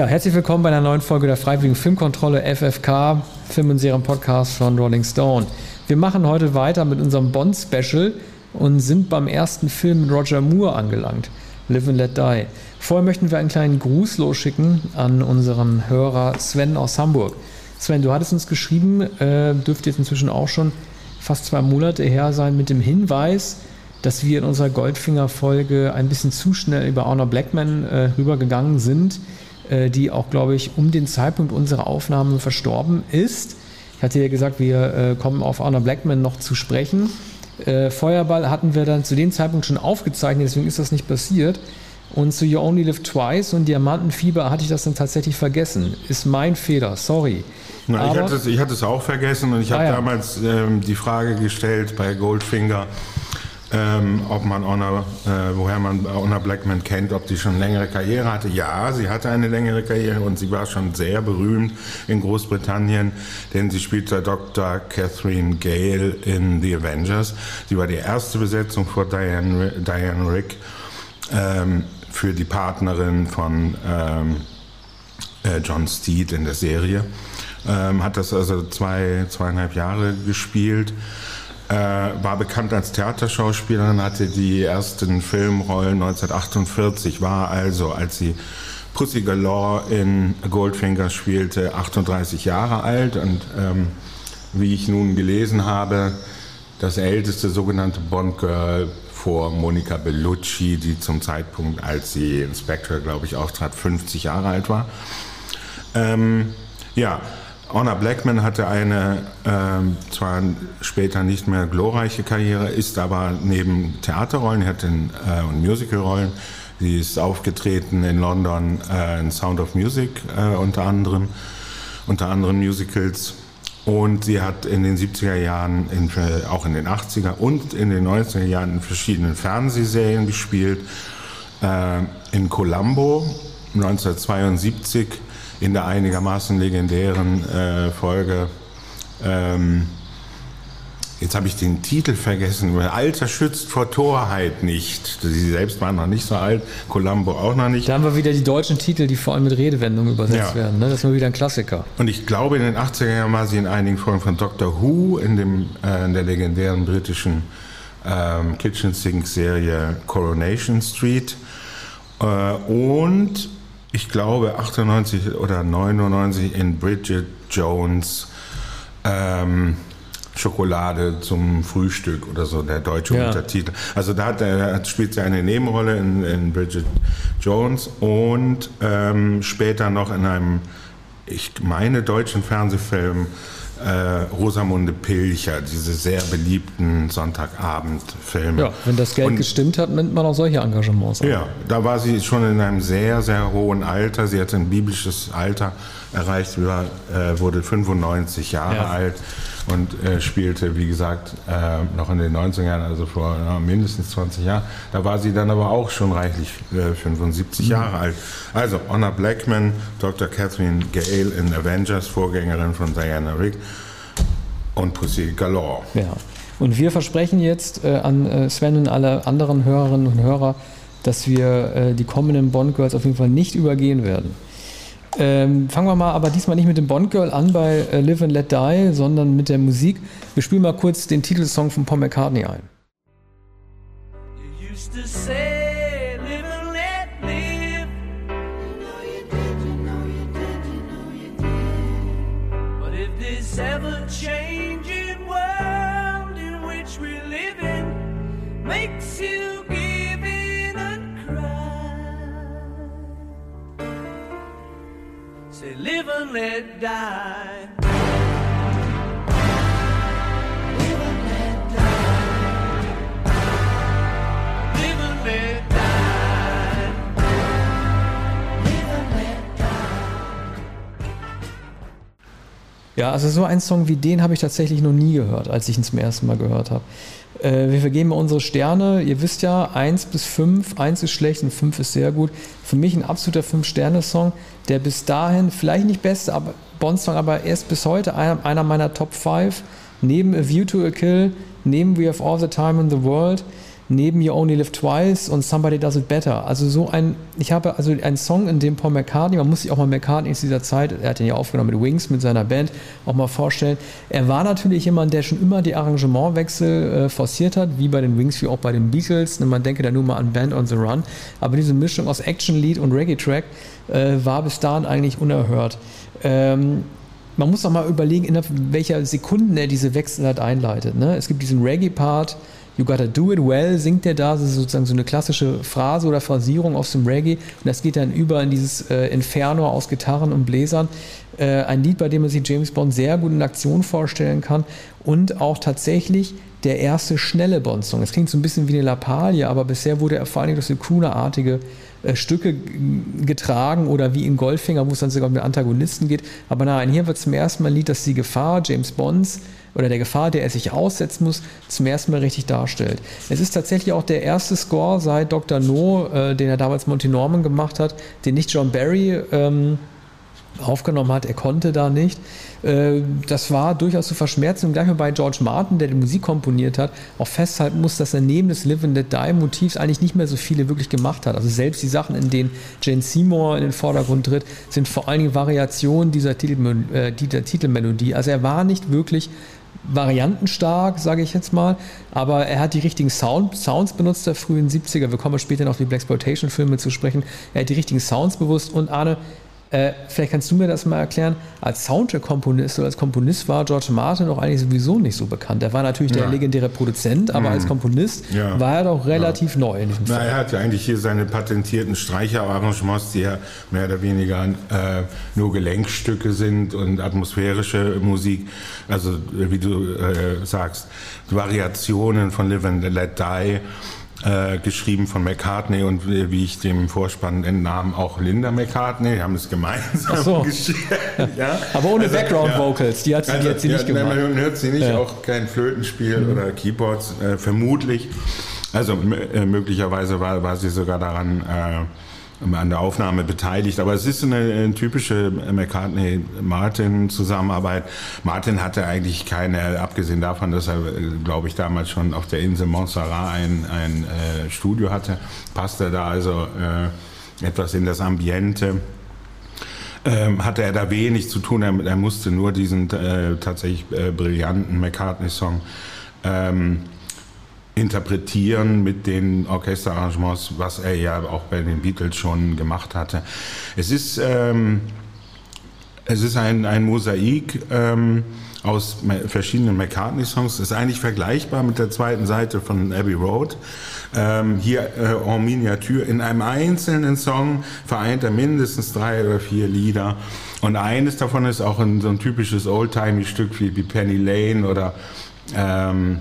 Ja, herzlich willkommen bei einer neuen Folge der Freiwilligen Filmkontrolle FFK, Film- und Serienpodcast von Rolling Stone. Wir machen heute weiter mit unserem Bond-Special und sind beim ersten Film mit Roger Moore angelangt, Live and Let Die. Vorher möchten wir einen kleinen Gruß losschicken an unseren Hörer Sven aus Hamburg. Sven, du hattest uns geschrieben, äh, dürfte jetzt inzwischen auch schon fast zwei Monate her sein, mit dem Hinweis, dass wir in unserer Goldfinger-Folge ein bisschen zu schnell über Honor Blackman äh, rübergegangen sind, die auch, glaube ich, um den Zeitpunkt unserer Aufnahme verstorben ist. Ich hatte ja gesagt, wir äh, kommen auf Honor Blackman noch zu sprechen. Äh, Feuerball hatten wir dann zu dem Zeitpunkt schon aufgezeichnet, deswegen ist das nicht passiert. Und zu You Only Live Twice und Diamantenfieber hatte ich das dann tatsächlich vergessen. Ist mein Fehler, sorry. Na, ich, Aber- hatte es, ich hatte es auch vergessen und ich habe Ah, ja. damals ähm, die Frage gestellt bei Goldfinger, ähm, ob man Honor, äh, woher man Honor Blackman kennt, ob die schon längere Karriere hatte. Ja, sie hatte eine längere Karriere und sie war schon sehr berühmt in Großbritannien, denn sie spielte Dr. Catherine Gale in The Avengers. Sie war die erste Besetzung vor Diane, Diane Rick ähm, für die Partnerin von ähm, äh, John Steed in der Serie. Ähm, hat das also zwei, zweieinhalb Jahre gespielt. Äh, war bekannt als Theaterschauspielerin, hatte die ersten Filmrollen 1948, war also, als sie Pussy Galore in Goldfinger spielte, 38 Jahre alt und ähm, wie ich nun gelesen habe, das älteste sogenannte Bond-Girl vor Monica Bellucci, die zum Zeitpunkt, als sie in Spectre, glaube ich, auftrat, 50 Jahre alt war. Ähm, ja, Honor Blackman hatte eine ähm, zwar später nicht mehr glorreiche Karriere, ist aber neben Theaterrollen, hatte äh, und Musicalrollen, sie ist aufgetreten in London äh, in Sound of Music äh, unter anderem, unter anderen Musicals. Und sie hat in den 70er Jahren, in, äh, auch in den 80er und in den 90er Jahren in verschiedenen Fernsehserien gespielt. Äh, in Columbo 1972 in der einigermaßen legendären äh, Folge. Ähm, jetzt habe ich den Titel vergessen. Alter schützt vor Torheit nicht. Sie selbst waren noch nicht so alt, Columbo auch noch nicht. Da haben wir wieder die deutschen Titel, die vor allem mit Redewendungen übersetzt Ja. werden. Ne? Das ist mal wieder ein Klassiker. Und ich glaube, in den 80er Jahren war sie in einigen Folgen von Doctor Who in, dem, äh, in der legendären britischen ähm, Kitchen Sink Serie Coronation Street. Äh, und ich glaube 98 oder 99 in Bridget Jones ähm, Schokolade zum Frühstück oder so, der deutsche Ja. Untertitel. Also da hat er, spielt sie eine Nebenrolle in, in Bridget Jones und ähm, später noch in einem, ich meine, deutschen Fernsehfilm äh, Rosamunde Pilcher, diese sehr beliebten Sonntagabendfilme. Ja, wenn das Geld Und- gestimmt hat, nimmt man auch solche Engagements an. ja, da war sie schon in einem sehr, sehr hohen Alter. Sie hatte ein biblisches Alter erreicht, war, äh, wurde 95 Jahre Ja. alt und äh, spielte, wie gesagt, äh, noch in den 90er Jahren, also vor ja, mindestens 20 Jahren. Da war sie dann aber auch schon reichlich äh, 75 Mhm. Jahre alt. Also Honor Blackman, Dr. Catherine Gale in Avengers, Vorgängerin von Diana Rigg und Pussy Galore. Ja. Und wir versprechen jetzt äh, an äh, Sven und alle anderen Hörerinnen und Hörer, dass wir äh, die kommenden Bond Girls auf jeden Fall nicht übergehen werden. Ähm, fangen wir mal aber diesmal nicht mit dem Bond Girl an bei äh, Live and Let Die, sondern mit der Musik. Wir spielen mal kurz den Titelsong von Paul McCartney ein. You used to say, this ever changing world in which we live in makes live and let die. Ja, also so einen Song wie den habe ich tatsächlich noch nie gehört, als ich ihn zum ersten Mal gehört habe. Äh, wir vergeben unsere Sterne. Ihr wisst ja, 1 bis 5. 1 ist schlecht und 5 ist sehr gut. Für mich ein absoluter 5-Sterne-Song, der bis dahin vielleicht nicht beste aber Bond-Song, aber erst bis heute einer, einer meiner Top 5. neben A View to a Kill, neben We Have All the Time in the World, neben You Only Live Twice und Somebody Does It Better. Also so ein, ich habe also einen Song, in dem Paul McCartney, man muss sich auch mal McCartney in dieser Zeit, er hat ihn ja aufgenommen mit Wings, mit seiner Band, auch mal vorstellen. Er war natürlich jemand, der schon immer die Arrangementwechsel äh, forciert hat, wie bei den Wings, wie auch bei den Beatles. Man denke da nur mal an Band on the Run. Aber diese Mischung aus Action-Lied und Reggae-Track äh, war bis dahin eigentlich unerhört. Ähm, man muss auch mal überlegen, in welcher Sekunden er diese Wechsel halt einleitet. Ne? Es gibt diesen Reggae-Part, You Gotta Do It Well, singt er da, das ist sozusagen so eine klassische Phrase oder Phrasierung aus dem Reggae und das geht dann über in dieses äh, Inferno aus Gitarren und Bläsern. Äh, ein Lied, bei dem man sich James Bond sehr gut in Aktion vorstellen kann und auch tatsächlich der erste schnelle Bond-Song. Es klingt so ein bisschen wie eine Lappalie, aber bisher wurde er vor allem durch so crooner-artige äh, Stücke getragen oder wie in Goldfinger, wo es dann sogar um den Antagonisten geht. Aber nein, hier wird zum ersten Mal ein Lied, das die Gefahr James Bonds oder der Gefahr, der er sich aussetzen muss, zum ersten Mal richtig darstellt. Es ist tatsächlich auch der erste Score seit Dr. No, äh, den er damals Monty Norman gemacht hat, den nicht John Barry ähm, aufgenommen hat. Er konnte da nicht. Äh, das war durchaus zu verschmerzen. Und gleich mal bei George Martin, der die Musik komponiert hat, auch festhalten muss, dass er neben des Live and Let Die Motivs eigentlich nicht mehr so viele wirklich gemacht hat. Also selbst die Sachen, in denen Jane Seymour in den Vordergrund tritt, sind vor allen Dingen Variationen dieser, Titel, äh, dieser Titelmelodie. Also er war nicht wirklich variantenstark, sage ich jetzt mal, aber er hat die richtigen Sound, Sounds benutzt der frühen 70er. Wir kommen später noch auf die Blaxploitation-Filme zu sprechen. Er hat die richtigen Sounds bewusst und Arne, äh, vielleicht kannst du mir das mal erklären. Als Soundtrack-Komponist oder als Komponist war George Martin doch eigentlich sowieso nicht so bekannt. Er war natürlich der legendäre Produzent, aber mhm. als Komponist ja. war er doch relativ ja. neu in diesem Na, Fall. Er hat ja eigentlich hier seine patentierten Streicherarrangements, die ja mehr oder weniger äh, nur Gelenkstücke sind und atmosphärische Musik. Also, wie du äh, sagst, Variationen von Live and Let Die äh, geschrieben von McCartney und wie ich dem Vorspann entnahm, auch Linda McCartney. Die haben es gemeinsam so. geschrieben. ja? Aber ohne also, Background Vocals, die hat sie, also, die hat sie nicht gemacht. Man hört sie nicht, ja. auch kein Flötenspiel mhm. oder Keyboards, äh, vermutlich. Also äh, möglicherweise war, war sie sogar daran äh, an der Aufnahme beteiligt. Aber es ist eine, eine typische McCartney-Martin-Zusammenarbeit. Martin hatte eigentlich keine, abgesehen davon, dass er, glaube ich, damals schon auf der Insel Montserrat ein, ein äh, Studio hatte, passte da also äh, etwas in das Ambiente. Ähm, hatte er da wenig zu tun. Er, er musste nur diesen äh, tatsächlich äh, brillanten McCartney-Song ähm, interpretieren mit den Orchesterarrangements, was er ja auch bei den Beatles schon gemacht hatte. Es ist, ähm, es ist ein, ein Mosaik ähm, aus verschiedenen McCartney-Songs. Ist eigentlich vergleichbar mit der zweiten Seite von Abbey Road. Ähm, hier äh, en Miniatur. In einem einzelnen Song vereint er mindestens drei oder vier Lieder. Und eines davon ist auch ein, so ein typisches Oldtimey-Stück wie, wie Penny Lane oder ähm,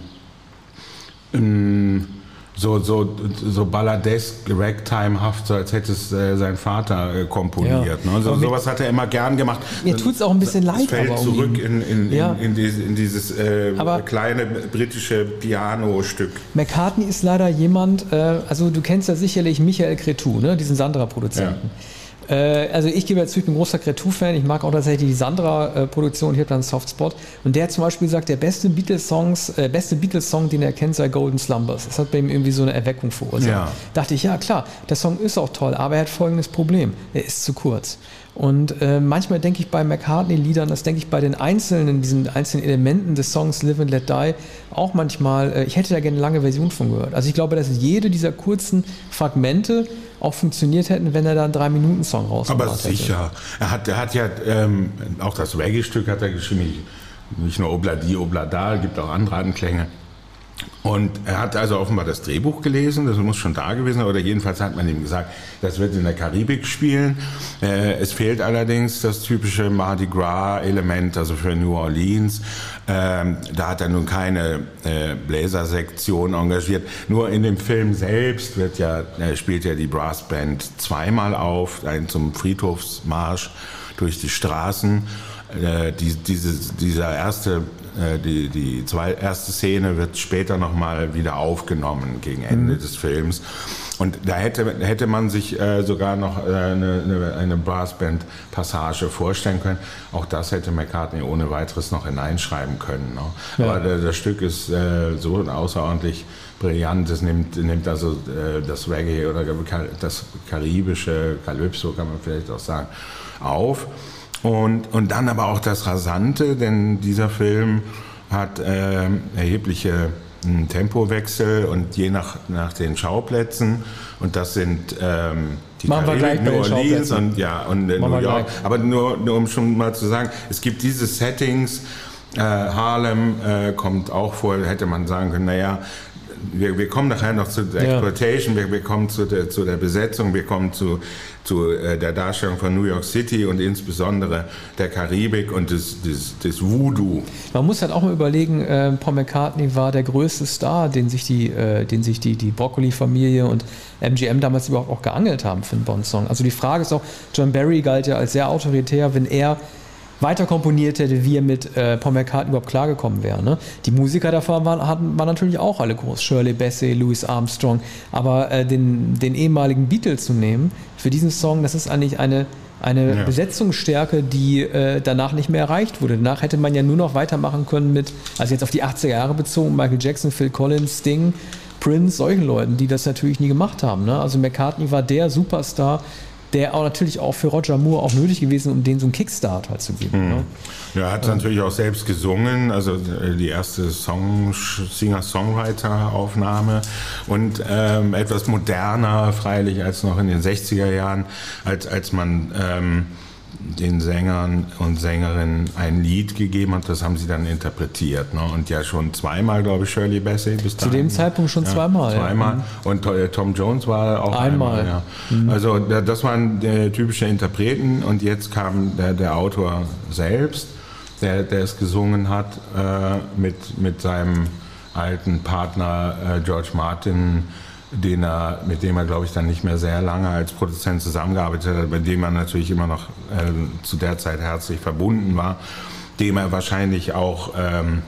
so, so, so balladesk, ragtimehaft, so als hätte es äh, sein Vater äh, komponiert. Ja. Ne? So, sowas hat er immer gern gemacht. Mir tut es auch ein bisschen leid. Es fällt zurück in, in, ja. in, in, diese, in, dieses äh, kleine britische Piano-Stück. McCartney ist leider jemand, äh, also du kennst ja sicherlich Michael Cretou, ne? diesen Sandra-Produzenten. Ja. Äh, also ich gebe jetzt zu, ich bin großer Cretou-Fan. Ich mag auch tatsächlich die Sandra-Produktion. Ich habe da einen Softspot. Und der zum Beispiel sagt, der beste Beatles-Songs, äh, beste Beatles-Song, den er kennt, sei Golden Slumbers. Das hat bei ihm irgendwie so eine Erweckung verursacht. Ja. Dachte ich, ja klar, der Song ist auch toll, aber er hat folgendes Problem. Er ist zu kurz. Und äh, manchmal denke ich bei McCartney-Liedern, das denke ich bei den einzelnen, diesen einzelnen Elementen des Songs Live and Let Die auch manchmal, äh, ich hätte da gerne eine lange Version von gehört. Also ich glaube, dass jede dieser kurzen Fragmente auch funktioniert hätten, wenn er da einen Drei-Minuten-Song rausgebracht hätte. Aber sicher. Er hat, er hat ja ähm, auch das Reggae-Stück hat er geschrieben. Nicht nur Obladi, Oblada, gibt auch andere Anklänge. Und er hat also offenbar das Drehbuch gelesen, das muss schon da gewesen sein, oder jedenfalls hat man ihm gesagt, das wird in der Karibik spielen. Äh, es fehlt allerdings das typische Mardi Gras-Element, also für New Orleans. Ähm, da hat er nun keine äh, Bläsersektion engagiert. Nur in dem Film selbst wird ja, äh, spielt ja die Brassband zweimal auf, einen zum Friedhofsmarsch durch die Straßen. Äh, die, diese, dieser erste, die, die zwei, erste Szene wird später nochmal wieder aufgenommen gegen Ende mhm. des Films. Und da hätte, hätte man sich äh, sogar noch äh, eine, eine, Brassband-Passage vorstellen können. Auch das hätte McCartney ohne weiteres noch hineinschreiben können. Ne? Ja. Aber das Stück ist äh, so außerordentlich brillant. Es nimmt, nimmt also äh, das Reggae oder das karibische Calypso, kann man vielleicht auch sagen, auf. Und, und dann aber auch das Rasante, denn dieser Film hat äh, erhebliche ein Tempowechsel und je nach, nach den Schauplätzen und das sind ähm, die Machen Karibik, New Orleans und ja und äh, New York. Aber nur, nur um schon mal zu sagen, es gibt diese Settings. Äh, Harlem äh, kommt auch vor, hätte man sagen können, naja, wir, wir kommen nachher noch zu der Exploitation, wir, wir kommen zu der, zu der Besetzung, wir kommen zu, zu äh, der Darstellung von New York City und insbesondere der Karibik und des, des, des Voodoo. Man muss halt auch mal überlegen, äh, Paul McCartney war der größte Star, den sich die, äh, den sich die, die Broccoli-Familie und MGM damals überhaupt auch geangelt haben für einen Bond-Song. Also die Frage ist auch, John Barry galt ja als sehr autoritär, wenn er weiter komponiert hätte, wie er mit äh, Paul McCartney überhaupt klargekommen wäre. Ne? Die Musiker davor waren, hatten, waren natürlich auch alle groß. Shirley Bassey, Louis Armstrong. Aber äh, den, den ehemaligen Beatles zu nehmen für diesen Song, das ist eigentlich eine, eine ja. Besetzungsstärke, die äh, danach nicht mehr erreicht wurde. Danach hätte man ja nur noch weitermachen können mit, also jetzt auf die 80er Jahre bezogen, Michael Jackson, Phil Collins, Sting, Prince, solchen Leuten, die das natürlich nie gemacht haben. Ne? Also McCartney war der Superstar, der auch natürlich auch für Roger Moore auch nötig gewesen, um denen so einen Kickstart halt zu geben. Mhm. Ne? Ja, er hat ähm. natürlich auch selbst gesungen, also äh, die erste Song, Singer-Songwriter-Aufnahme und ähm, etwas moderner freilich als noch in den 60er Jahren, als, als man ähm, den Sängern und Sängerinnen ein Lied gegeben hat, das haben sie dann interpretiert. Ne? Und ja schon zweimal, glaube ich, Shirley Bassey bis Zu dem Zeitpunkt schon ja, zweimal. Zweimal. Ja. Und äh, Tom Jones war auch einmal. einmal ja. mhm. Also das waren äh, typische Interpreten und jetzt kam der, der Autor selbst, der, der es gesungen hat, äh, mit, mit seinem alten Partner äh, George Martin den er, mit dem er, glaube ich, dann nicht mehr sehr lange als Produzent zusammengearbeitet hat, bei dem er natürlich immer noch äh, zu der Zeit herzlich verbunden war, dem er wahrscheinlich auch ähm,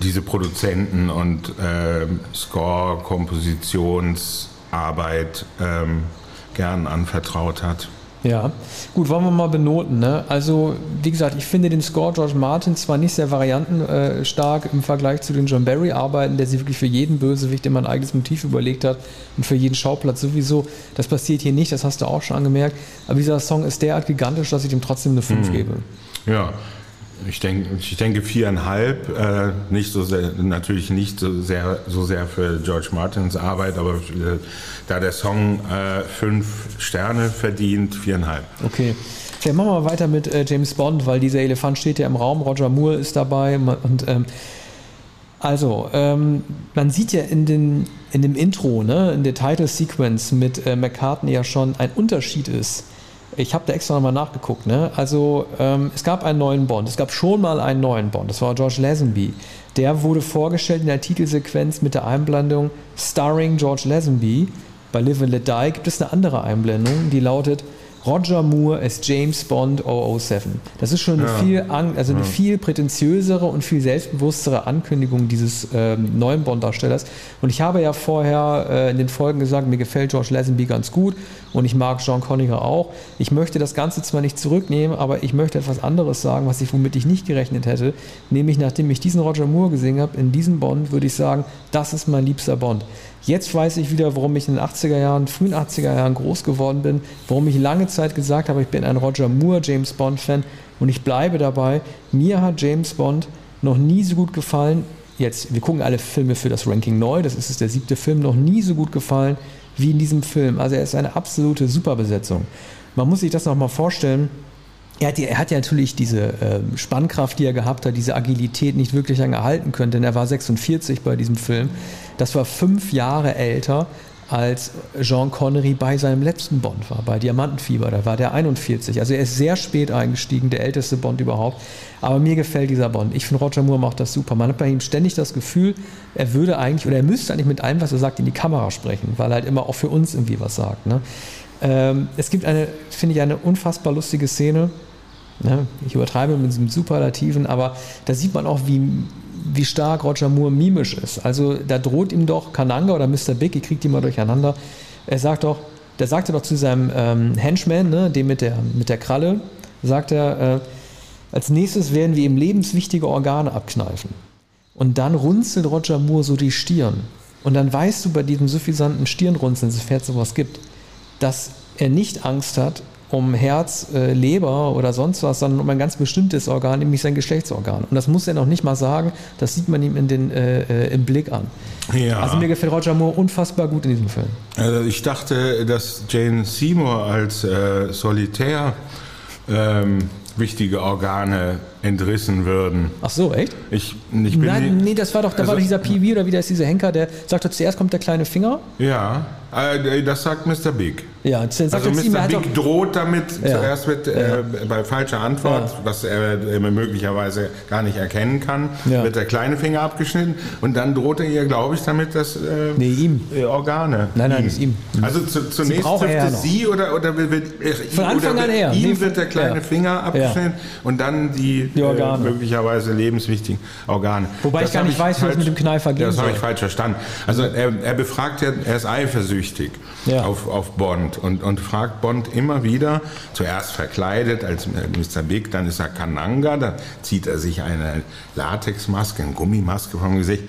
diese Produzenten und äh, Score-Kompositionsarbeit ähm, gern anvertraut hat. Ja, gut, wollen wir mal benoten. Ne? Also, wie gesagt, ich finde den Score George Martin zwar nicht sehr variantenstark im Vergleich zu den John Barry-Arbeiten, der sich wirklich für jeden Bösewicht immer ein eigenes Motiv überlegt hat und für jeden Schauplatz sowieso. Das passiert hier nicht, das hast du auch schon angemerkt. Aber dieser Song ist derart gigantisch, dass ich dem trotzdem eine 5 mhm. gebe. Ja, ich denke, ich denke viereinhalb, äh, nicht so sehr, natürlich nicht so sehr, so sehr für George Martins Arbeit, aber äh, da der Song äh, fünf Sterne verdient, viereinhalb. Okay. Vielleicht machen wir weiter mit James Bond, weil dieser Elefant steht ja im Raum, Roger Moore ist dabei und ähm, also, ähm, man sieht ja in, den, in dem Intro, ne, in der Title Sequence mit McCartney ja schon ein Unterschied ist ich habe da extra nochmal nachgeguckt. Ne? Also ähm, es gab einen neuen Bond. Es gab schon mal einen neuen Bond. Das war George Lazenby. Der wurde vorgestellt in der Titelsequenz mit der Einblendung Starring George Lazenby. Bei Live and Let Die gibt es eine andere Einblendung, die lautet Roger Moore als James Bond 007. Das ist schon eine, ja. viel, also eine ja. viel prätentiösere und viel selbstbewusstere Ankündigung dieses ähm, neuen Bond-Darstellers. Und ich habe ja vorher äh, in den Folgen gesagt, mir gefällt George Lazenby ganz gut und ich mag John Conniger auch. Ich möchte das Ganze zwar nicht zurücknehmen, aber ich möchte etwas anderes sagen, was ich womit ich nicht gerechnet hätte. Nämlich, nachdem ich diesen Roger Moore gesehen habe, in diesem Bond würde ich sagen, das ist mein liebster Bond. Jetzt weiß ich wieder, warum ich in den 80er Jahren, frühen 80er Jahren groß geworden bin, warum ich lange Zeit gesagt habe, ich bin ein Roger Moore James Bond Fan und ich bleibe dabei. Mir hat James Bond noch nie so gut gefallen. Jetzt, wir gucken alle Filme für das Ranking neu, das ist der siebte Film, noch nie so gut gefallen wie in diesem Film. Also er ist eine absolute Superbesetzung. Man muss sich das nochmal vorstellen. Er hat, er hat, ja natürlich diese äh, Spannkraft, die er gehabt hat, diese Agilität nicht wirklich lange halten können, denn er war 46 bei diesem Film. Das war fünf Jahre älter als Jean Connery bei seinem letzten Bond war, bei Diamantenfieber. Da war der 41. Also er ist sehr spät eingestiegen, der älteste Bond überhaupt. Aber mir gefällt dieser Bond. Ich finde, Roger Moore macht das super. Man hat bei ihm ständig das Gefühl, er würde eigentlich oder er müsste eigentlich mit allem, was er sagt, in die Kamera sprechen, weil er halt immer auch für uns irgendwie was sagt. Ne? Ähm, es gibt eine, finde ich, eine unfassbar lustige Szene. Ne? Ich übertreibe mit diesem Superlativen, aber da sieht man auch, wie, wie stark Roger Moore mimisch ist. Also da droht ihm doch Kananga oder Mr. Big, ihr kriegt die mal durcheinander. Er sagt doch, der sagte doch zu seinem ähm, Henchman, ne, dem mit der, mit der Kralle, sagt er, äh, als nächstes werden wir ihm lebenswichtige Organe abkneifen. Und dann runzelt Roger Moore so die Stirn. Und dann weißt du bei diesem suffisanten Stirnrunzeln, sofern es sowas gibt, dass er nicht Angst hat um Herz, äh, Leber oder sonst was, sondern um ein ganz bestimmtes Organ, nämlich sein Geschlechtsorgan. Und das muss er noch nicht mal sagen, das sieht man ihm in den, äh, äh im Blick an. Ja. Also mir gefällt Roger Moore unfassbar gut in diesem Film. Also ich dachte, dass Jane Seymour als äh, Solitär ähm, wichtige Organe entrissen würden. Ach so, echt? Ich, ich bin Nein, nie- nee, das war doch, da Also- war dieser Peewee oder wie der ist, dieser Henker, der sagt doch, zuerst kommt der kleine Finger. Ja, äh, das sagt Mr. Big. Ja, Also ihm, Mr. Big droht damit Ja. zuerst mit, äh, bei falscher Antwort, Ja. was er möglicherweise gar nicht erkennen kann, Ja. wird der kleine Finger abgeschnitten und dann droht er ihr, glaube ich, damit, dass äh, Nee, ihm. äh, Organe. Nein, nein, nicht ihm. Also zu, zunächst trifft es sie oder, oder wird, wird äh, Von ihm- Anfang an wird, er. ihm Nee, wird der kleine ja. Finger abgeschnitten und dann die, Die Organe. Äh, möglicherweise lebenswichtigen Organe. Wobei ich gar nicht weiß, wie das mit dem Kneifer gehen Das habe ich falsch verstanden. Also er, er befragt ja, er ist eifersüchtig Ja. auf, auf Bond und, und fragt Bond immer wieder, zuerst verkleidet als Mr. Big, dann ist er Kananga, dann zieht er sich eine Latexmaske, eine Gummimaske vom Gesicht.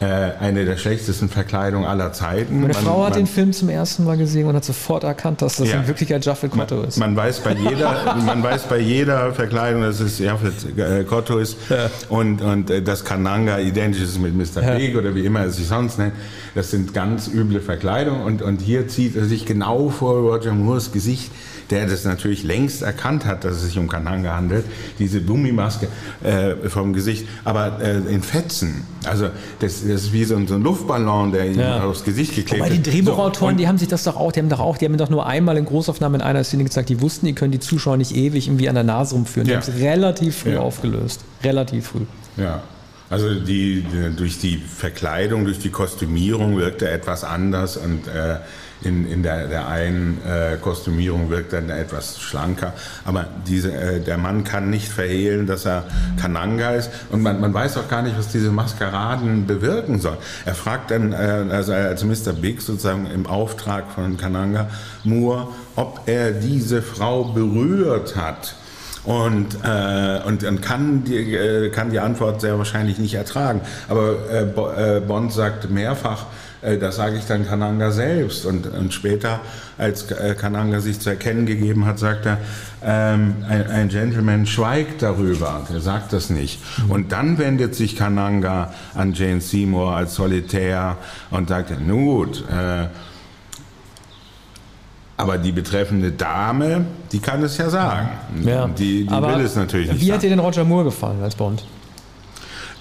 Äh, eine der schlechtesten Verkleidungen aller Zeiten. meine Man- Frau hat man- den Film zum ersten Mal gesehen und hat sofort erkannt, dass das Ja. in Wirklichkeit Jaffel Kotto ist. Man weiß bei jeder, man weiß bei jeder Verkleidung, dass es Jaffet äh, Kotto ist Ja. und, und äh, dass Kananga identisch ist mit Mr. Ja. Big oder wie immer er sich sonst nennt. Das sind ganz üble Verkleidungen und, und hier zieht er sich genau vor Roger Moores Gesicht, der das natürlich längst erkannt hat, dass es sich um Kananga handelt, diese Gummimaske äh, vom Gesicht, aber äh, in Fetzen. Also das, das ist wie so ein, so ein Luftballon, der ihm Ja. aufs Gesicht geklebt Wobei die wird. Drehbuchautoren, So, die haben sich das doch auch, die haben doch auch, die haben doch nur einmal in Großaufnahme in einer Szene gezeigt, die wussten, die können die Zuschauer nicht ewig irgendwie an der Nase rumführen. Die Ja. haben es relativ früh Ja. aufgelöst. Relativ früh. Ja. Also die, die, durch die Verkleidung, durch die Kostümierung wirkt er etwas anders und äh, in, in der, der einen äh, Kostümierung wirkt dann etwas schlanker. Aber diese, äh, der Mann kann nicht verhehlen, dass er Kananga ist und man, man weiß auch gar nicht, was diese Maskeraden bewirken sollen. Er fragt dann, äh, also als Mr. Big sozusagen im Auftrag von Kananga Moore, ob er diese Frau berührt hat. Und, äh, und, und kann, die, äh, kann die Antwort sehr wahrscheinlich nicht ertragen. Aber äh, äh, Bond sagt mehrfach, das sage ich dann Kananga selbst. Und, und später, als äh, Kananga sich zu erkennen gegeben hat, sagt er, ähm, ein, ein Gentleman schweigt darüber, der sagt das nicht. Und dann wendet sich Kananga an Jane Seymour als Solitär und sagt, nun gut, äh, aber die betreffende Dame, die kann es ja sagen. Die, die Aber will es natürlich nicht Wie sagen. hat dir denn Roger Moore gefallen als Bond?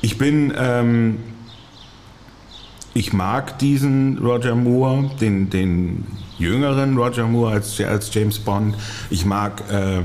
Ich bin, ähm, ich mag diesen Roger Moore, den, den jüngeren Roger Moore als, als James Bond. Ich mag, äh,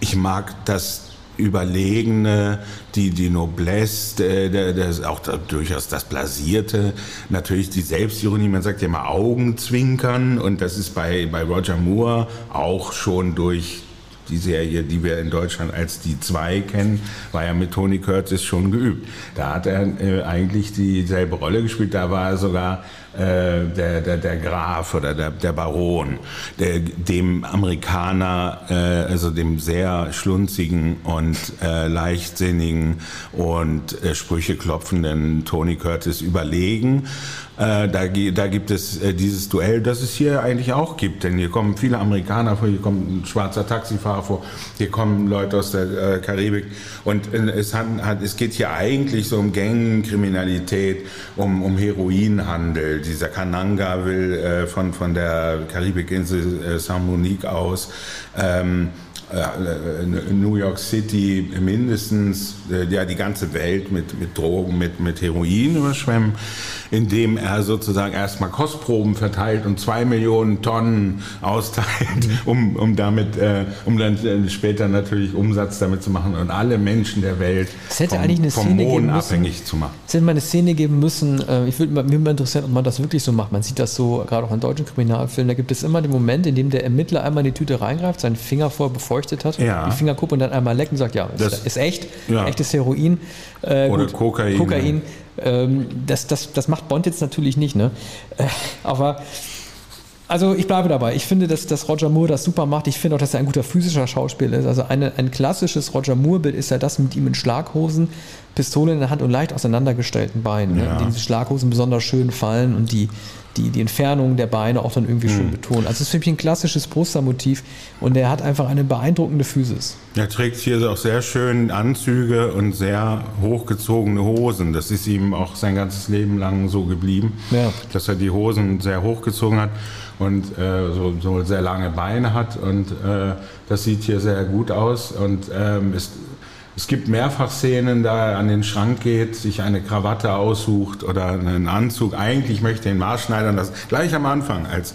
ich mag das Überlegene, die, die Noblesse, der, der, der, auch da, durchaus das Blasierte, natürlich die Selbstironie, man sagt ja immer Augenzwinkern und das ist bei, bei Roger Moore auch schon durch die Serie, die wir in Deutschland als die zwei kennen, war ja mit Tony Curtis schon geübt. Da hat er äh, eigentlich dieselbe Rolle gespielt. Da war er sogar äh, der, der, der Graf oder der, der Baron, der, dem Amerikaner, äh, also dem sehr schlunzigen und äh, leichtsinnigen und äh, Sprüche klopfenden Tony Curtis überlegen. Äh, da, da gibt es äh, dieses Duell, das es hier eigentlich auch gibt, denn hier kommen viele Amerikaner vor, hier kommt ein schwarzer Taxifahrer vor, hier kommen Leute aus der äh, Karibik und äh, es, hat, hat, es geht hier eigentlich so um Gangkriminalität, um, um Heroinhandel. Dieser Kananga will äh, von, von der Karibikinsel äh, San Monique aus. Ähm, äh, New York City mindestens äh, ja, die ganze Welt mit, mit Drogen, mit, mit Heroin überschwemmen, indem er sozusagen erstmal Kostproben verteilt und zwei Millionen Tonnen austeilt, mhm. um, um damit, äh, um dann äh, später natürlich Umsatz damit zu machen und alle Menschen der Welt vom, vom Mohn abhängig zu machen. Es hätte mal eine Szene geben müssen, äh, ich würde mich mal interessieren, ob man das wirklich so macht. Man sieht das so, gerade auch in deutschen Kriminalfilmen, da gibt es immer den Moment, in dem der Ermittler einmal in die Tüte reingreift, seinen Finger vor befeuchtet hat, ja. die Finger guckt und dann einmal leckt und sagt, ja, das ist, ist echt, ja. echtes Heroin. Äh, Oder gut, Kokain. Kokain. Ähm, das, das, das macht Bond jetzt natürlich nicht, ne? Äh, aber also ich bleibe dabei. Ich finde, dass, dass Roger Moore das super macht. Ich finde auch, dass er ein guter physischer Schauspieler ist. Also eine, ein klassisches Roger Moore-Bild ist ja das mit ihm in Schlaghosen, Pistole in der Hand und leicht auseinandergestellten Beinen, ne? ja. ne? die diese Schlaghosen besonders schön fallen und die, die, die Entfernung der Beine auch dann irgendwie mhm. schön betonen. Also es ist für mich ein klassisches Postermotiv und er hat einfach eine beeindruckende Physis. Er trägt hier auch sehr schön Anzüge und sehr hochgezogene Hosen. Das ist ihm auch sein ganzes Leben lang so geblieben, ja. dass er die Hosen sehr hochgezogen hat und äh, so, so, sehr lange Beine hat und äh, das sieht hier sehr gut aus und ähm, ist es gibt mehrfach Szenen, da er an den Schrank geht, sich eine Krawatte aussucht oder einen Anzug. Eigentlich möchte er ihn maßschneidern, das gleich am Anfang, als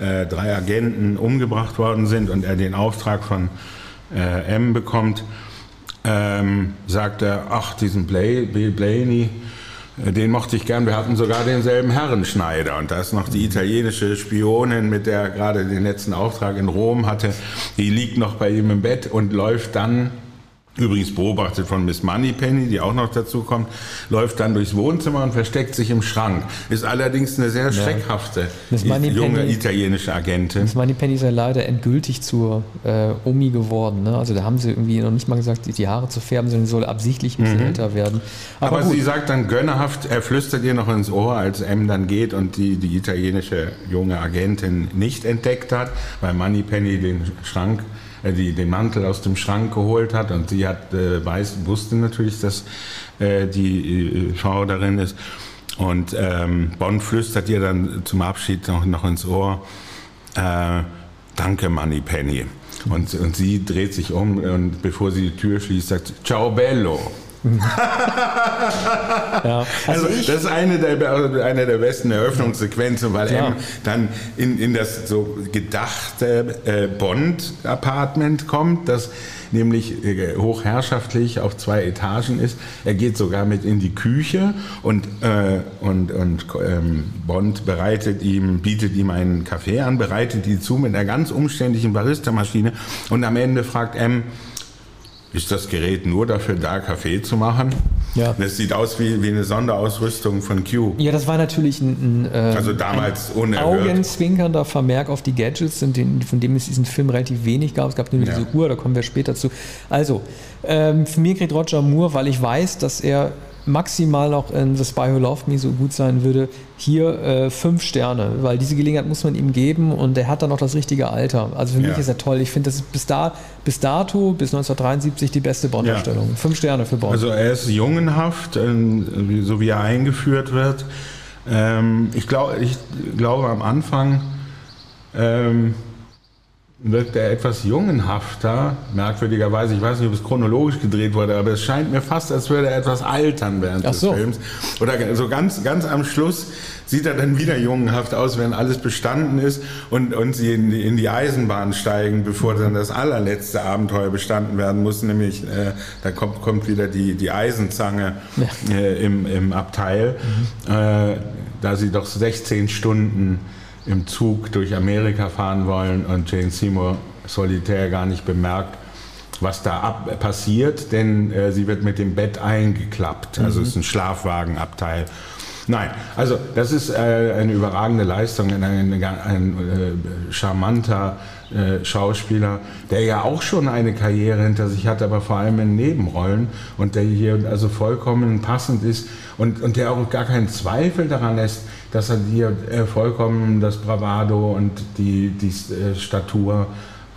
äh, drei Agenten umgebracht worden sind und er den Auftrag von äh, M bekommt, ähm, sagt er, ach, diesen Blay, Bill Blaney, äh, den mochte ich gern. Wir hatten sogar denselben Herrenschneider. Und da ist noch die italienische Spionin, mit der er gerade den letzten Auftrag in Rom hatte. Die liegt noch bei ihm im Bett und läuft dann Übrigens beobachtet von Miss Moneypenny, die auch noch dazu kommt, läuft dann durchs Wohnzimmer und versteckt sich im Schrank. Ist allerdings eine sehr schreckhafte ja. junge italienische Agentin. Miss Moneypenny ist ja leider endgültig zur äh, Omi geworden. Ne? Also da haben sie irgendwie noch nicht mal gesagt, die Haare zu färben, sondern sie soll absichtlich ein bisschen mhm. älter werden. Aber, Aber sie sagt dann gönnerhaft, er flüstert ihr noch ins Ohr, als M dann geht und die, die italienische junge Agentin nicht entdeckt hat, weil Moneypenny den Schrank äh, die den Mantel aus dem Schrank geholt hat und sie hat, äh, weiß, wusste natürlich, dass äh, die äh, Frau darin ist. Und ähm, Bonn flüstert ihr dann zum Abschied noch, noch ins Ohr, äh, danke Money Penny. Und, und sie dreht sich um und bevor sie die Tür schließt, sagt, ciao bello. ja. also, also das ist eine der, eine der besten Eröffnungssequenzen, weil ja. M dann in, in das so gedachte äh, Bond-Apartment kommt, das nämlich äh, hochherrschaftlich auf zwei Etagen ist. Er geht sogar mit in die Küche und, äh, und, und ähm, Bond bereitet ihm, bietet ihm einen Kaffee an, bereitet ihn zu mit einer ganz umständlichen Barista-Maschine und am Ende fragt M, ist das Gerät nur dafür da, Kaffee zu machen? Ja. Das sieht aus wie, wie eine Sonderausrüstung von Q. Ja, das war natürlich ein, ein, äh, also damals ein augenzwinkernder Vermerk auf die Gadgets, von dem es diesen Film relativ wenig gab. Es gab nur ja. diese Uhr, da kommen wir später zu. Also, ähm, für mich kriegt Roger Moore, weil ich weiß, dass er maximal noch in The Spy Who Loved Me so gut sein würde, hier äh, fünf Sterne, weil diese Gelegenheit muss man ihm geben und er hat dann noch das richtige Alter. Also für ja. mich ist er toll. Ich finde, das ist bis, da, bis dato, bis 1973 die beste Bond-Darstellung. Ja. Fünf Sterne für Bond. Also er ist jungenhaft, äh, so wie er eingeführt wird. Ähm, ich, glaub, ich glaube am Anfang ähm, wirkt er etwas jungenhafter, merkwürdigerweise. Ich weiß nicht, ob es chronologisch gedreht wurde, aber es scheint mir fast, als würde er etwas altern während des Films. Oder so ganz, ganz am Schluss sieht er dann wieder jungenhaft aus, wenn alles bestanden ist und, und sie in die, in die Eisenbahn steigen, bevor dann das allerletzte Abenteuer bestanden werden muss, nämlich äh, da kommt, kommt wieder die, die Eisenzange äh, im, im Abteil, mhm. äh, da sie doch 16 Stunden im Zug durch Amerika fahren wollen und Jane Seymour solitär gar nicht bemerkt, was da ab passiert, denn äh, sie wird mit dem Bett eingeklappt. Also mhm. es ist ein Schlafwagenabteil. Nein, also das ist äh, eine überragende Leistung, ein, ein, ein äh, charmanter äh, Schauspieler, der ja auch schon eine Karriere hinter sich hat, aber vor allem in Nebenrollen und der hier also vollkommen passend ist und, und der auch gar keinen Zweifel daran lässt, dass er hier äh, vollkommen das Bravado und die, die äh, Statur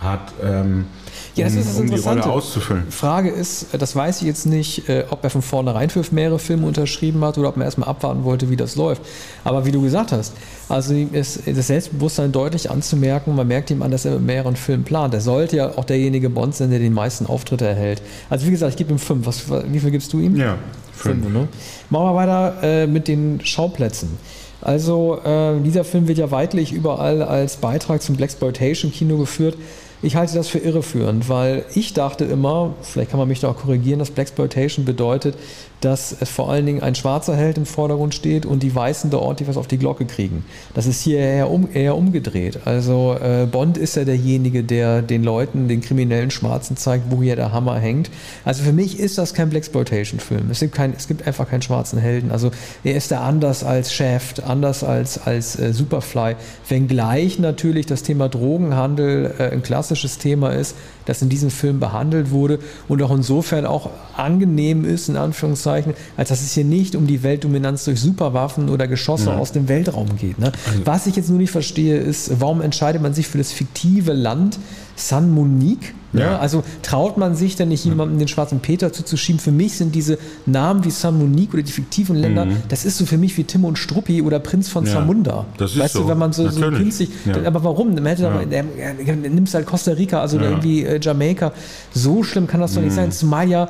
hat. Ähm, Ja, das um, ist das um die Rolle Interessante. auszufüllen. Frage ist, äh, das weiß ich jetzt nicht, äh, ob er von vornherein für mehrere Filme unterschrieben hat oder ob man erstmal abwarten wollte, wie das läuft. Aber wie du gesagt hast, also ihm ist das Selbstbewusstsein deutlich anzumerken. Man merkt ihm an, dass er mit mehreren Filmen plant. Er sollte ja auch derjenige Bond sein, der den meisten Auftritte erhält. Also wie gesagt, ich gebe ihm fünf. Was, wie viel gibst du ihm? Ja, Fünf, fünf. ne? Machen wir weiter äh, mit den Schauplätzen. Also äh, dieser Film wird ja weitlich überall als Beitrag zum Blaxploitation-Kino geführt. Ich halte das für irreführend, weil ich dachte immer, vielleicht kann man mich da auch korrigieren, dass Blaxploitation bedeutet, dass vor allen Dingen ein schwarzer Held im Vordergrund steht und die Weißen da ordentlich was auf die Glocke kriegen. Das ist hier eher, um, eher umgedreht. Also äh, Bond ist ja derjenige, der den Leuten, den kriminellen Schwarzen zeigt, wo hier der Hammer hängt. Also für mich ist das kein Blaxploitation-Film. Es, gibt es gibt einfach keinen schwarzen Helden. Also er ist da anders als Shaft, anders als, als äh, Superfly. Wenngleich natürlich das Thema Drogenhandel äh, ein klassisches Thema ist, das in diesem Film behandelt wurde und auch insofern auch angenehm ist, in Anführungszeichen, als dass es hier nicht um die Weltdominanz durch Superwaffen oder Geschosse aus dem Weltraum geht. Ne? Was ich jetzt nur nicht verstehe, ist, warum entscheidet man sich für das fiktive Land San Monique? Ne? Ja. Also traut man sich denn nicht jemandem den schwarzen Peter zuzuschieben? Für mich sind diese Namen wie San Monique oder die fiktiven Länder, das ist so für mich wie Tim und Struppi oder Prinz von Ja, Zamunda. das ist weißt du, so. wenn man so, so künstlich, Ja. aber warum? Man hätte Ja. er, er, er nimmst halt Costa Rica, also Ja. irgendwie äh, Jamaika. So schlimm kann das doch nicht sein. Zumal ja,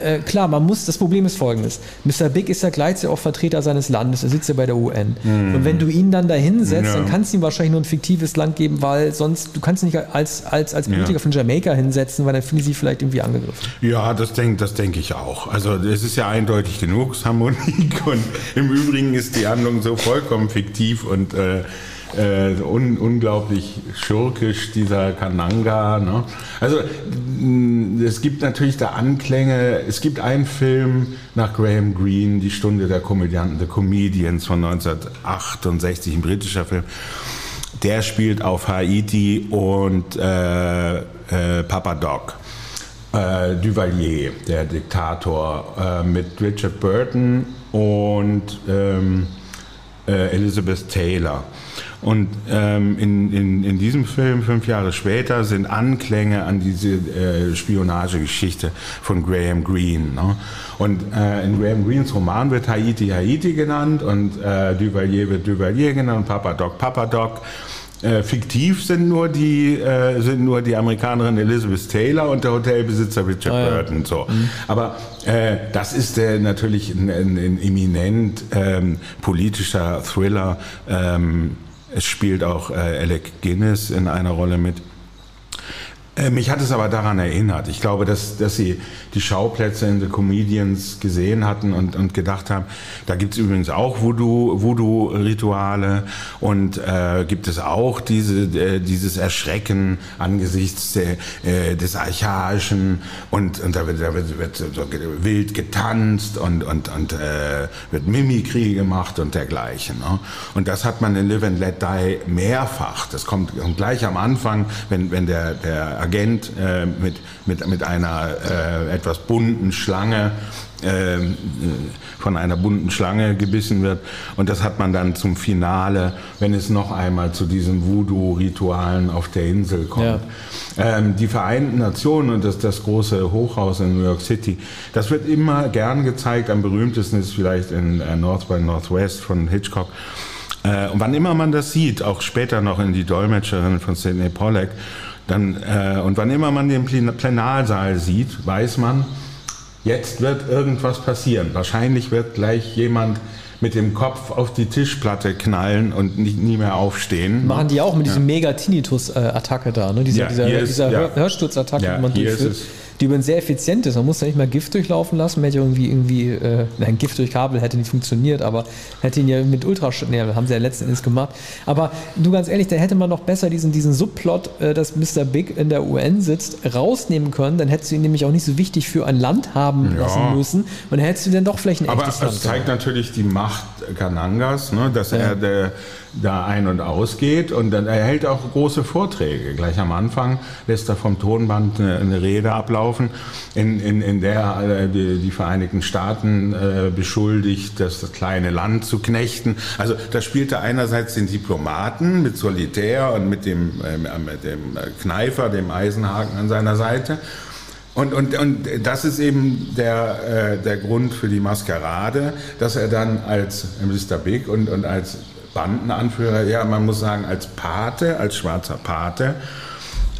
äh, klar, man muss, das Problem ist folgendes. Mr. Big ist ja gleichzeitig auch Vertreter seines Landes, er sitzt ja bei der UN. Und wenn du ihn dann da hinsetzt, Ja. dann kannst du ihm wahrscheinlich nur ein fiktives Land geben, weil sonst, du kannst ihn nicht als, als, als Politiker Ja. von Jamaika hinsetzen, weil dann fühlen sie vielleicht irgendwie angegriffen. Ja, das denke das denk ich auch. Also es ist ja eindeutig genug, Harmonik. Und im Übrigen ist die Handlung so vollkommen fiktiv und äh, äh, un, unglaublich schurkisch, dieser Kananga. Ne? Also mh, es gibt natürlich da Anklänge. Es gibt einen Film nach Graham Greene, Die Stunde der Komödianten, The Comedians von 1968, ein britischer Film. Der spielt auf Haiti und äh, äh, Papa Doc. Äh, Duvalier, der Diktator, äh, mit Richard Burton und ähm, äh, Elizabeth Taylor. Und ähm, in, in, in diesem Film, fünf Jahre später, sind Anklänge an diese äh, Spionagegeschichte von Graham Greene. Ne? Und äh, in Graham Greenes Roman wird Haiti Haiti genannt und äh, Duvalier wird Duvalier genannt und Papa Doc Papa Doc. Äh, fiktiv sind nur die äh, sind nur die Amerikanerin Elizabeth Taylor und der Hotelbesitzer Richard Ah, ja. Burton so. Aber äh, das ist äh, natürlich ein, ein, ein eminent ähm, politischer Thriller. Ähm, es spielt auch äh, Alec Guinness in einer Rolle mit. Äh, Mich hat es aber daran erinnert. Ich glaube, dass, dass sie die Schauplätze in The Comedians gesehen hatten und, und gedacht haben, da gibt es übrigens auch Voodoo- Voodoo-Rituale und äh, gibt es auch diese, äh, dieses Erschrecken angesichts der, äh, des Archaischen und, und da wird, da wird, wird so wild getanzt und, und, und äh, wird Mimikry gemacht und dergleichen. Ne? Und das hat man in Live and Let Die mehrfach. Das kommt, kommt gleich am Anfang, wenn, wenn der, der Agent äh, mit, mit, mit einer äh, etwas bunten Schlange äh, von einer bunten Schlange gebissen wird. Und das hat man dann zum Finale, wenn es noch einmal zu diesen Voodoo-Ritualen auf der Insel kommt. Ähm, die Vereinten Nationen und das, das große Hochhaus in New York City, das wird immer gern gezeigt. Am berühmtesten ist vielleicht in äh, North by Northwest von Hitchcock. Äh, und wann immer man das sieht, auch später noch in die Dolmetscherin von Sidney Pollack, dann, äh, und wann immer man den Plen- Plenarsaal sieht, weiß man, jetzt wird irgendwas passieren. Wahrscheinlich wird gleich jemand mit dem Kopf auf die Tischplatte knallen und nicht, nie mehr aufstehen. Machen die auch mit diesem Mega-Tinnitus-Attacke da, ne? Dieser, Ja, dieser, ist- dieser ja. Hör Hörstürzattacke, Ja, die man hier ist durchführt, es. Die übrigens sehr effizient ist. Man muss da nicht mal Gift durchlaufen lassen. Man hätte ja irgendwie, irgendwie äh, nein, Gift durch Kabel hätte nicht funktioniert, aber hätte ihn ja mit Ultraschall, ne, haben sie ja letzten Endes gemacht. Aber du ganz ehrlich, da hätte man noch besser diesen, diesen Subplot, äh, dass Mr. Big in der UN sitzt, rausnehmen können. Dann hättest du ihn nämlich auch nicht so wichtig für ein Land haben Ja. lassen müssen. Und dann hättest du dann doch vielleicht ein Aber echtes es Land zeigt natürlich die Macht Kanangas, ne, dass er der, da ein- und ausgeht und dann er hält auch große Vorträge. Gleich am Anfang lässt er vom Tonband eine, eine Rede ablaufen, in, in, in der äh, die, die Vereinigten Staaten äh, beschuldigt, das, das kleine Land zu knechten. Also da spielt er einerseits den Diplomaten mit Solitär und mit dem, äh, mit dem Kneifer, dem Eisenhaken an seiner Seite. Und, und, und das ist eben der, äh, der Grund für die Maskerade, dass er dann als Mr. Big und, und als Bandenanführer, ja, man muss sagen, als Pate, als schwarzer Pate,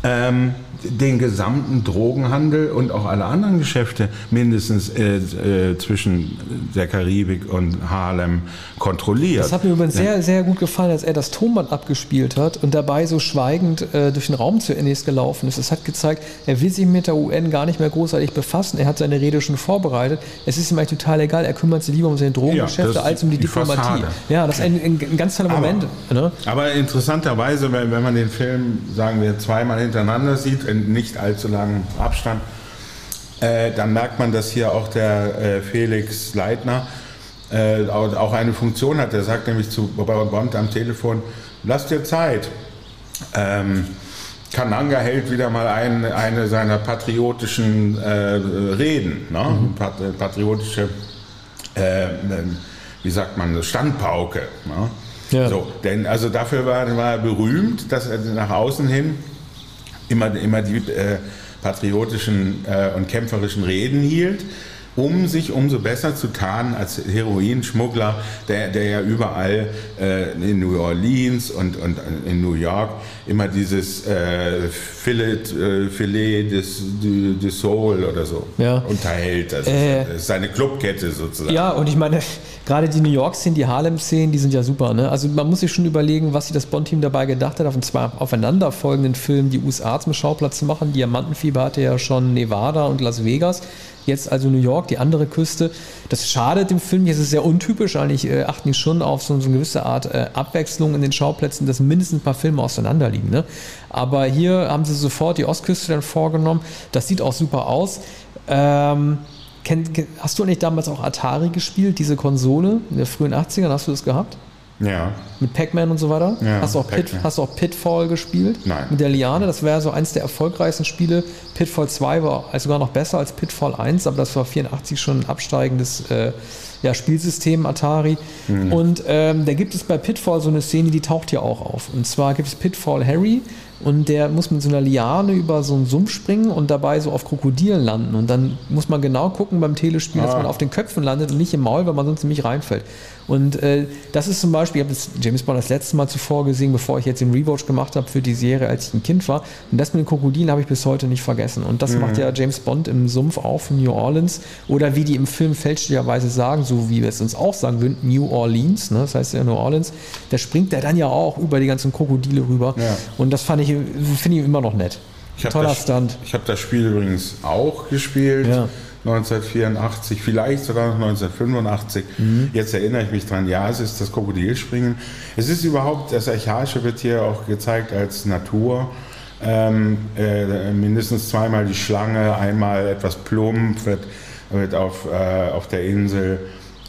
ähm, den gesamten Drogenhandel und auch alle anderen Geschäfte mindestens äh, äh, zwischen der Karibik und Harlem kontrolliert. Das hat mir übrigens sehr, sehr gut gefallen, als er das Tonband abgespielt hat und dabei so schweigend äh, durch den Raum zu Ennis gelaufen ist. Es hat gezeigt, er will sich mit der UN gar nicht mehr großartig befassen. Er hat seine Rede schon vorbereitet. Es ist ihm eigentlich total egal. Er kümmert sich lieber um seine Drogengeschäfte das ist als um die, die Diplomatie. Fassade. Ja, das ist ein, ein, ein ganz toller Aber- Moment. Ne? Aber interessanterweise, wenn, wenn man den Film, sagen wir, zweimal hintereinander sieht, in nicht allzu langem Abstand, äh, dann merkt man, dass hier auch der äh, Felix Leitner äh, auch, eine Funktion hat. Er sagt nämlich zu Bond am Telefon, lass dir Zeit. Ähm, Kananga hält wieder mal ein, eine seiner patriotischen äh, Reden, ne? Pat, äh, patriotische, äh, wie sagt man, Standpauke. Ne? Ja. So, denn also dafür war, war er berühmt, dass er nach außen hin immer, immer die äh, patriotischen äh, und kämpferischen Reden hielt, um sich umso besser zu tarnen als Heroinschmuggler, der, der ja überall äh, in New Orleans und, und in New York immer dieses äh, Filet, äh, Filet des, du Soul oder so Ja. unterhält. Das, Äh. ist, das ist seine Clubkette sozusagen. Ja, und ich meine, gerade die New York-Szenen, die Harlem-Szenen, die sind ja super. Ne? Also man muss sich schon überlegen, was sich das Bond-Team dabei gedacht hat, auf zwei aufeinanderfolgenden Filmen die USA zum Schauplatz zu machen. Diamantenfieber hatte ja schon Nevada und Las Vegas. Jetzt also New York, die andere Küste. Das schadet dem Film. Hier ist es sehr untypisch. Eigentlich äh, achten die schon auf so, so eine gewisse Art äh, Abwechslung in den Schauplätzen, dass mindestens ein paar Filme auseinander liegen. Ne? Aber hier haben sie sofort die Ostküste dann vorgenommen. Das sieht auch super aus. Ähm, Kenn, hast du eigentlich damals auch Atari gespielt, diese Konsole in den frühen 80ern? Hast du das gehabt? Ja. Mit Pac-Man und so weiter? Ja, hast, du auch Pit, hast du auch Pitfall gespielt? Nein. Mit der Liane? Das wäre so eins der erfolgreichsten Spiele. Pitfall 2 war sogar noch besser als Pitfall 1, aber das war 84 schon ein absteigendes äh, ja, Spielsystem Atari. Mhm. Und ähm, da gibt es bei Pitfall so eine Szene, die taucht hier auch auf. Und zwar gibt es Pitfall Harry und der muss mit so einer Liane über so einen Sumpf springen und dabei so auf Krokodilen landen. Und dann muss man genau gucken beim Telespiel, dass Ah. man auf den Köpfen landet und nicht im Maul, weil man sonst nämlich reinfällt. Und äh, das ist zum Beispiel, ich habe James Bond das letzte Mal zuvor gesehen, bevor ich jetzt den Rewatch gemacht habe für die Serie, als ich ein Kind war. Und das mit den Krokodilen habe ich bis heute nicht vergessen. Und das macht ja James Bond im Sumpf auf in New Orleans. Oder wie die im Film fälschlicherweise sagen, so wie wir es uns auch sagen würden, New Orleans, ne? das heißt ja New Orleans, da springt der dann ja auch über die ganzen Krokodile rüber. Ja. Und das fand ich, finde ich immer noch nett. Ich Toller das, Stunt. Ich habe das Spiel übrigens auch gespielt. Ja. 1984, vielleicht sogar noch 1985. Mhm. Jetzt erinnere ich mich dran, ja, es ist das Krokodilspringen. Es ist überhaupt, das Archaische wird hier auch gezeigt als Natur. Ähm, äh, mindestens zweimal die Schlange, einmal etwas plump, wird, wird auf, äh, auf der Insel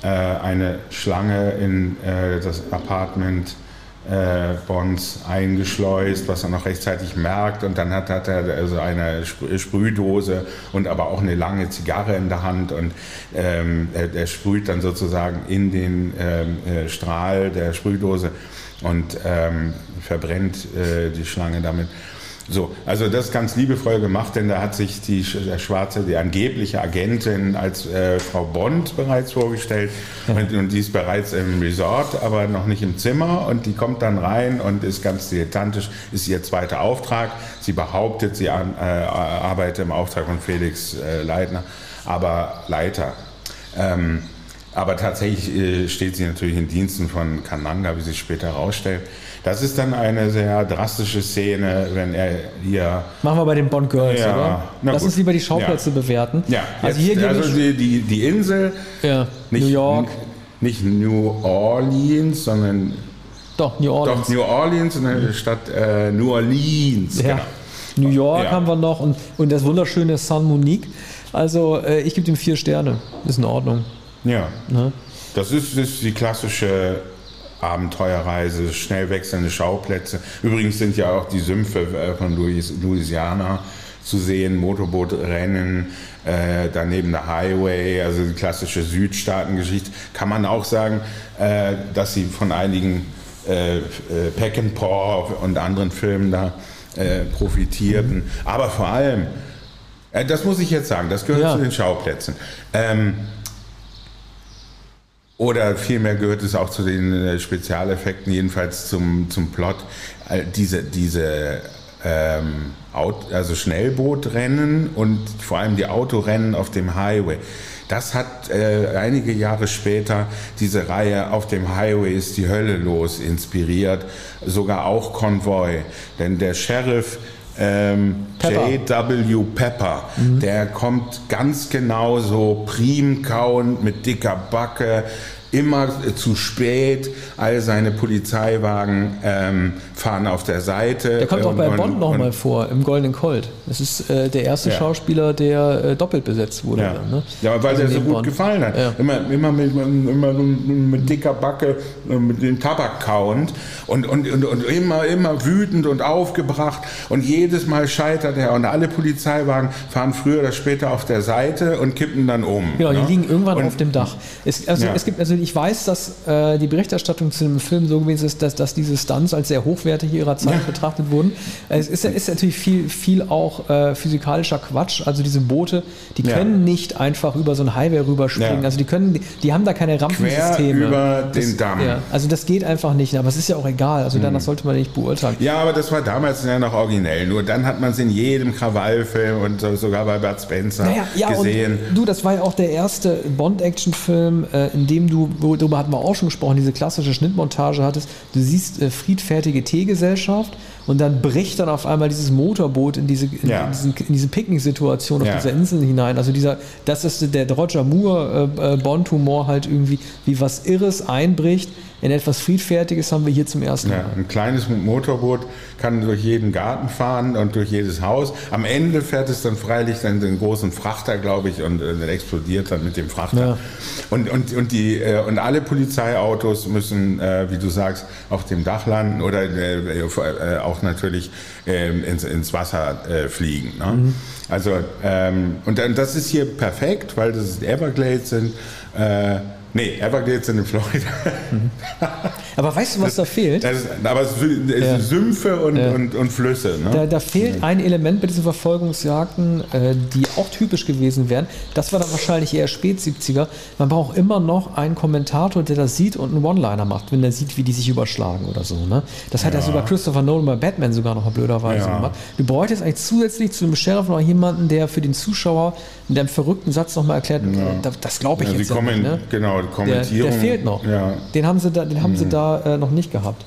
äh, eine Schlange in äh, das Apartment äh, Bonds eingeschleust, was er noch rechtzeitig merkt. Und dann hat, hat er also eine Sprü- Sprühdose und aber auch eine lange Zigarre in der Hand. Und ähm, er, er sprüht dann sozusagen in den ähm, äh, Strahl der Sprühdose und ähm, verbrennt äh, die Schlange damit. So, also das ist ganz liebevoll gemacht, denn da hat sich die Schwarze, die angebliche Agentin als äh, Frau Bond bereits vorgestellt und, und die ist bereits im Resort, aber noch nicht im Zimmer und die kommt dann rein und ist ganz dilettantisch, ist ihr zweiter Auftrag. Sie behauptet, sie an, äh, arbeitet im Auftrag von Felix äh, Leitner, aber Leiter. Ähm, aber tatsächlich äh, steht sie natürlich in Diensten von Kananga, wie sich später herausstellt. Das ist dann eine sehr drastische Szene, wenn er hier. Machen wir bei den Bond Girls, Ja, oder? Lass gut. uns lieber die Schauplätze Ja. bewerten. Ja, also jetzt, hier also die, die, die Insel, ja, nicht New York, nicht New Orleans, sondern doch New Orleans. doch New Orleans, sondern Stadt äh, New Orleans. Ja. Genau. New York Ja. haben wir noch und, und das wunderschöne San Monique. Also äh, ich gebe dem vier Sterne. Ist in Ordnung. Ja. Ne? Das ist, ist die klassische Abenteuerreise, schnell wechselnde Schauplätze. Übrigens sind ja auch die Sümpfe äh, von Louis, Louisiana zu sehen, Motorbootrennen, äh, daneben der Highway, also die klassische Südstaatengeschichte. Kann man auch sagen, äh, dass sie von einigen äh, äh Peck and Paw und anderen Filmen da äh, profitierten. Aber vor allem, das muss ich jetzt sagen, das gehört ja. zu den Schauplätzen. Ähm, oder vielmehr gehört es auch zu den äh, Spezialeffekten, jedenfalls zum, zum Plot. Äh, diese, diese ähm, also Schnellbootrennen und vor allem die Autorennen auf dem Highway. Das hat äh, einige Jahre später diese Reihe auf dem Highway ist die Hölle los inspiriert, sogar auch Konvoi. Denn der Sheriff ähm, J.W. Pepper, mhm. der kommt ganz genau so primkauend mit dicker Backe, immer zu spät. All seine Polizeiwagen ähm, fahren auf der Seite. Der kommt auch bei Bond nochmal vor, im Goldenen Colt. Das ist äh, der erste ja. Schauspieler, der äh, doppelt besetzt wurde. Ja, dann, ne? ja weil also der so gut Bond. gefallen hat. Ja. Immer, immer, mit, immer mit dicker Backe, äh, mit dem Tabak kauend und, und, und, und immer, immer wütend und aufgebracht. Und jedes Mal scheitert er. Und alle Polizeiwagen fahren früher oder später auf der Seite und kippen dann um. Genau, ne? die liegen irgendwann und, auf dem Dach. Es, also, es gibt also ich weiß, dass äh, die Berichterstattung zu dem Film so gewesen ist, dass, dass diese Stunts als sehr hochwertig ihrer Zeit ja. betrachtet wurden. Es ist, ist, natürlich viel, viel auch äh, physikalischer Quatsch. Also diese Boote, die ja. können nicht einfach über so einen Highway rüberspringen. Ja. Also die können, die haben da keine Rampensysteme. Quer über das, den Damm. also das geht einfach nicht. Aber es ist ja auch egal. Also mhm. danach sollte man nicht beurteilen. Ja, aber das war damals ja noch originell. Nur dann hat man es in jedem Krawallfilm und sogar bei Bud Spencer naja, gesehen. du, das war ja auch der erste Bond-Action-Film, äh, in dem du, darüber darüber hatten wir auch schon gesprochen, diese klassische Schnittmontage hattest. Du siehst äh, friedfertige Teegesellschaft und dann bricht dann auf einmal dieses Motorboot in diese, in, ja. in, diesen, in diese Picknick-Situation auf ja. dieser Insel hinein. Also dieser, das ist der Roger Moore äh, äh, Bond-Humor halt irgendwie, wie was Irres einbricht in etwas Friedfertiges haben wir hier zum ersten Mal. Ja, ein kleines Motorboot kann durch jeden Garten fahren und durch jedes Haus. Am Ende fährt es dann freilich dann den großen Frachter, glaube ich, und äh, explodiert dann mit dem Frachter. Ja. Und, und, und, die, äh, und alle Polizeiautos müssen, äh, wie du sagst, auf dem Dach landen oder auch natürlich ähm, ins, ins Wasser fliegen. Ne? Mhm. Also, ähm, und dann, das ist hier perfekt, weil das Everglades sind. Nee, Everglades sind in Florida. Mhm. Aber weißt du, was das, da fehlt? Das, aber es sind ja. Sümpfe und, ja. und, und, Flüsse. Ne? Da, da, fehlt ja. ein Element bei diesen Verfolgungsjagden, äh, die auch typisch gewesen wären. Das war dann wahrscheinlich eher spät 70er. Man braucht immer noch einen Kommentator, der das sieht und einen One-Liner macht, wenn er sieht, wie die sich überschlagen oder so. Ne? Das hat ja sogar Christopher Nolan bei Batman sogar noch mal blöderweise gemacht. Du bräuchtest eigentlich zusätzlich zu dem Sheriff noch jemanden, der für den Zuschauer mit einem verrückten Satz nochmal erklärt, das, das glaube ich jetzt nicht. Ne? Genau, Kommentierung. Der, der fehlt noch. Ja. Den haben sie da, den haben mhm. sie da äh, noch nicht gehabt.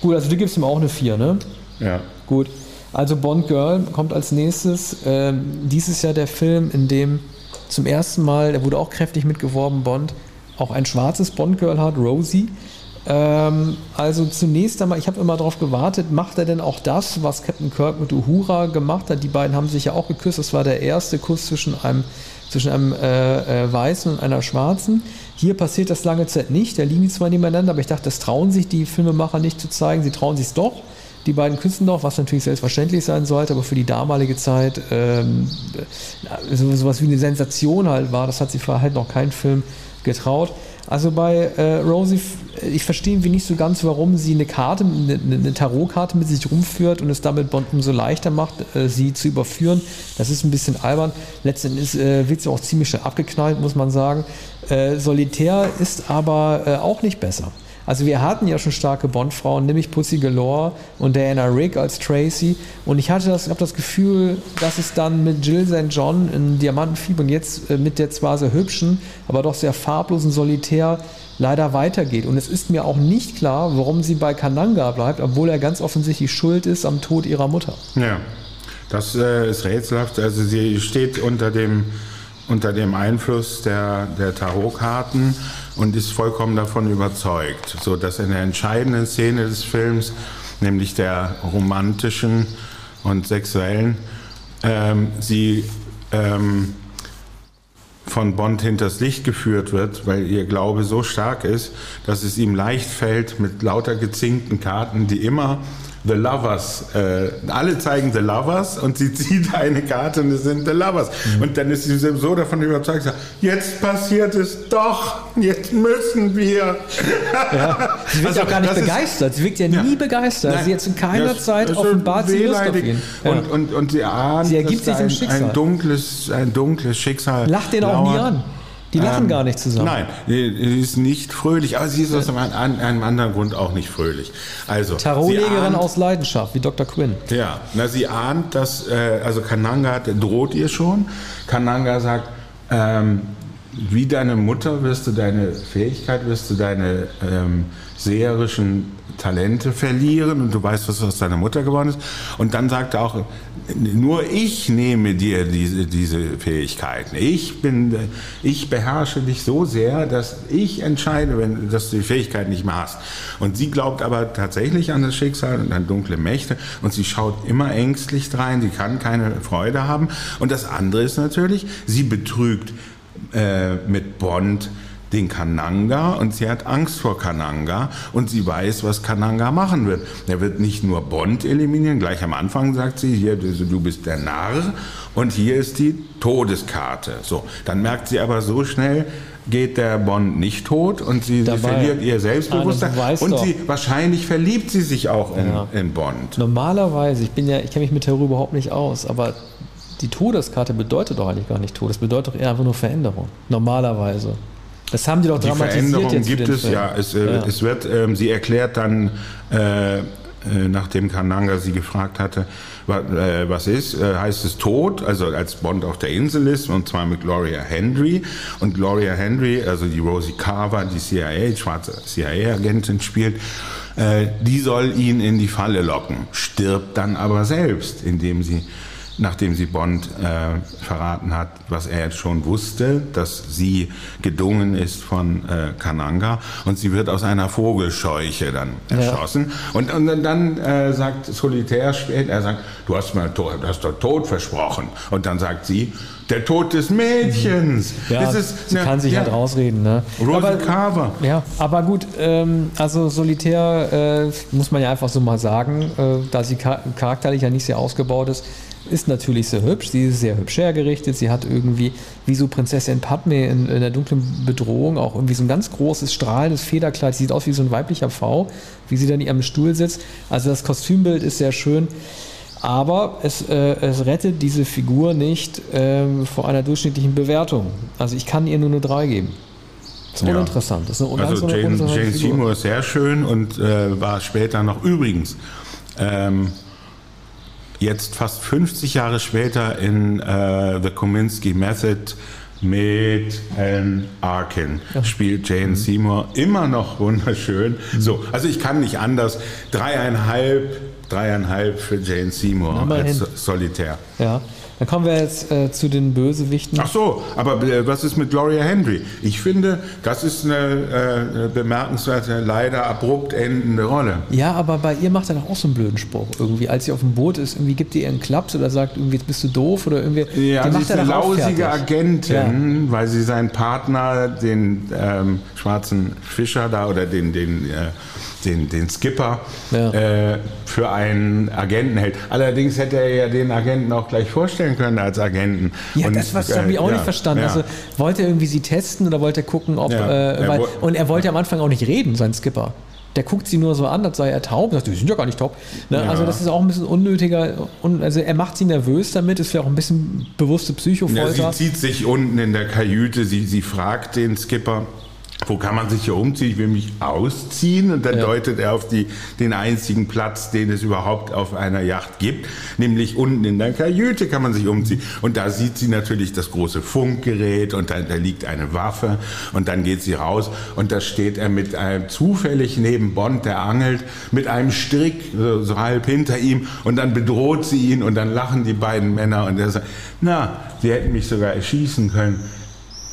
Gut, also du gibst ihm auch eine 4, ne? Ja. Gut. Also Bond Girl kommt als nächstes. Ähm, dieses Jahr der Film, in dem zum ersten Mal, der wurde auch kräftig mitgeworben, Bond, auch ein schwarzes Bond Girl hat, Rosie. Ähm, also zunächst einmal, ich habe immer darauf gewartet, macht er denn auch das, was Captain Kirk mit Uhura gemacht hat? Die beiden haben sich ja auch geküsst. Das war der erste Kuss zwischen einem, zwischen einem äh, äh, Weißen und einer Schwarzen. Hier passiert das lange Zeit nicht. Da liegen die zwar nebeneinander, aber ich dachte, das trauen sich die Filmemacher nicht zu zeigen. Sie trauen sich es doch. Die beiden küssen doch, was natürlich selbstverständlich sein sollte, aber für die damalige Zeit ähm, so, sowas wie eine Sensation halt war. Das hat sich halt noch kein Film getraut. Also bei äh, Rosie, ich verstehe irgendwie nicht so ganz, warum sie eine Karte, eine, eine Tarotkarte mit sich rumführt und es damit Bond umso leichter macht, äh, sie zu überführen. Das ist ein bisschen albern. Letztendlich äh, wird sie auch ziemlich schnell abgeknallt, muss man sagen. Äh, Solitär ist aber äh, auch nicht besser. Also wir hatten ja schon starke Bond-Frauen, nämlich Pussy Galore und Diana Rick als Tracy. Und ich hatte das, habe das Gefühl, dass es dann mit Jill St. John in Diamantenfieber und jetzt äh, mit der zwar sehr hübschen, aber doch sehr farblosen Solitär leider weitergeht. Und es ist mir auch nicht klar, warum sie bei Kananga bleibt, obwohl er ganz offensichtlich schuld ist am Tod ihrer Mutter. Ja, das äh, ist rätselhaft. Also sie steht unter dem unter dem Einfluss der, der Tarotkarten und ist vollkommen davon überzeugt, so dass in der entscheidenden Szene des Films, nämlich der romantischen und sexuellen, ähm, sie ähm, von Bond hinters Licht geführt wird, weil ihr Glaube so stark ist, dass es ihm leicht fällt, mit lauter gezinkten Karten, die immer The Lovers, äh, alle zeigen The Lovers und sie zieht eine Karte und es sind The Lovers. Mhm. Und dann ist sie so davon überzeugt, sagt, jetzt passiert es doch, jetzt müssen wir. Ja. Sie wirkt also, auch gar nicht begeistert, ist, sie wirkt ja, ja nie begeistert. Nein, sie hat in keiner das, Zeit das offenbart, sie Lust auf ihn. Ja. Und, und, und sie ahnt, sie ergibt sich ein, Schicksal. ein dunkles, ein dunkles Schicksal. Lacht den auch nie an. Die lachen ähm, gar nicht zusammen. Nein, sie ist nicht fröhlich, aber sie ist aus einem, einem anderen Grund auch nicht fröhlich. Also, Tarotlegerin aus Leidenschaft, wie Dr. Quinn. Ja, na, sie ahnt, dass, äh, also Kananga droht ihr schon. Kananga sagt, ähm, wie deine Mutter wirst du deine Fähigkeit, wirst du deine ähm, seherischen Talente verlieren und du weißt, was aus deiner Mutter geworden ist. Und dann sagt er auch, nur ich nehme dir diese, diese Fähigkeiten. Ich bin, ich beherrsche dich so sehr, dass ich entscheide, wenn, dass du die Fähigkeit nicht mehr hast. Und sie glaubt aber tatsächlich an das Schicksal und an dunkle Mächte und sie schaut immer ängstlich drein, sie kann keine Freude haben. Und das andere ist natürlich, sie betrügt äh, mit Bond den Kananga und sie hat Angst vor Kananga und sie weiß, was Kananga machen wird. Er wird nicht nur Bond eliminieren, gleich am Anfang sagt sie, hier, du bist der Narr und hier ist die Todeskarte. So, dann merkt sie aber so schnell, geht der Bond nicht tot und sie, sie verliert ihr Selbstbewusstsein und doch. sie wahrscheinlich verliebt sie sich auch in, ja. in Bond. Normalerweise, ich bin ja, ich kenne mich mit Terror überhaupt nicht aus, aber die Todeskarte bedeutet doch eigentlich gar nicht Tod, es bedeutet doch eher einfach nur Veränderung. Normalerweise. Das haben die doch die dramatisiert Veränderung jetzt gibt es, Film. ja. Es, äh, ja. es wird, ähm, sie erklärt dann, äh, äh, nachdem Kananga sie gefragt hatte, was, äh, was ist, heißt es tot, also als Bond auf der Insel ist, und zwar mit Gloria Henry. Und Gloria Henry, also die Rosie Carver, die CIA, schwarze CIA-Agentin spielt, die soll ihn in die Falle locken, stirbt dann aber selbst, indem sie nachdem sie Bond äh, verraten hat, was er jetzt schon wusste, dass sie gedungen ist von äh, Kananga und sie wird aus einer Vogelscheuche dann erschossen. Ja. Und, und dann äh, sagt Solitär spät, er sagt, du hast mir du hast doch Tod versprochen. Und dann sagt sie, der Tod des Mädchens. Ja, das ist, sie ne, kann sich ja, halt rausreden. Ne? Rose aber, Carver. Ja, aber gut, ähm, also Solitär äh, muss man ja einfach so mal sagen, äh, da sie charakterlich ja nicht sehr ausgebaut ist, ist natürlich sehr hübsch, sie ist sehr hübsch hergerichtet, sie hat irgendwie, wie so Prinzessin Padme in, in der dunklen Bedrohung, auch irgendwie so ein ganz großes, strahlendes Federkleid, sie sieht aus wie so ein weiblicher V, wie sie dann in ihrem Stuhl sitzt. Also das Kostümbild ist sehr schön, aber es, äh, es rettet diese Figur nicht äh, vor einer durchschnittlichen Bewertung. Also ich kann ihr nur eine 3 geben. Das ist ja. uninteressant. Das ist eine also Jane, Jane Seymour ist sehr schön und äh, war später noch übrigens ähm, jetzt fast 50 Jahre später in äh, The Kominsky Method mit Helen Arkin spielt Jane mhm. Seymour immer noch wunderschön. So, also ich kann nicht anders. Dreieinhalb, dreieinhalb für Jane Seymour als Solitär. Ja. Dann kommen wir jetzt äh, zu den Bösewichten. Ach so, aber äh, was ist mit Gloria Henry? Ich finde, das ist eine äh, bemerkenswerte, leider abrupt endende Rolle. Ja, aber bei ihr macht er doch auch so einen blöden Spruch. Irgendwie, als sie auf dem Boot ist, irgendwie gibt ihr ihren Klaps oder sagt, irgendwie jetzt bist du doof oder irgendwie. Ja, sie ist eine lausige Agentin, ja. weil sie seinen Partner, den ähm, schwarzen Fischer da oder den, den äh, den, den Skipper ja. äh, für einen Agenten hält. Allerdings hätte er ja den Agenten auch gleich vorstellen können als Agenten. Ja, und, das habe ich auch äh, nicht verstanden. Ja. Also wollte er irgendwie sie testen oder wollte er gucken, ob. Äh, weil, und er wollte am Anfang auch nicht reden, sein Skipper. Der guckt sie nur so an, als sei er taub. Sagt, die sind ja gar nicht taub. Ne? Ja. Also das ist auch ein bisschen unnötiger. also er macht sie nervös damit, ist vielleicht auch ein bisschen bewusste Psychofolter. Ja, sie zieht sich unten in der Kajüte, sie, sie fragt den Skipper, wo kann man sich hier umziehen? Ich will mich ausziehen. Und dann ja. deutet er auf die, den einzigen Platz, den es überhaupt auf einer Yacht gibt, nämlich unten in der Kajüte kann man sich umziehen. Und da sieht sie natürlich das große Funkgerät und da, da liegt eine Waffe und dann geht sie raus und da steht er mit einem zufällig neben Bond, der angelt, mit einem Strick so, so halb hinter ihm und dann bedroht sie ihn und dann lachen die beiden Männer und er sagt, na, sie hätten mich sogar erschießen können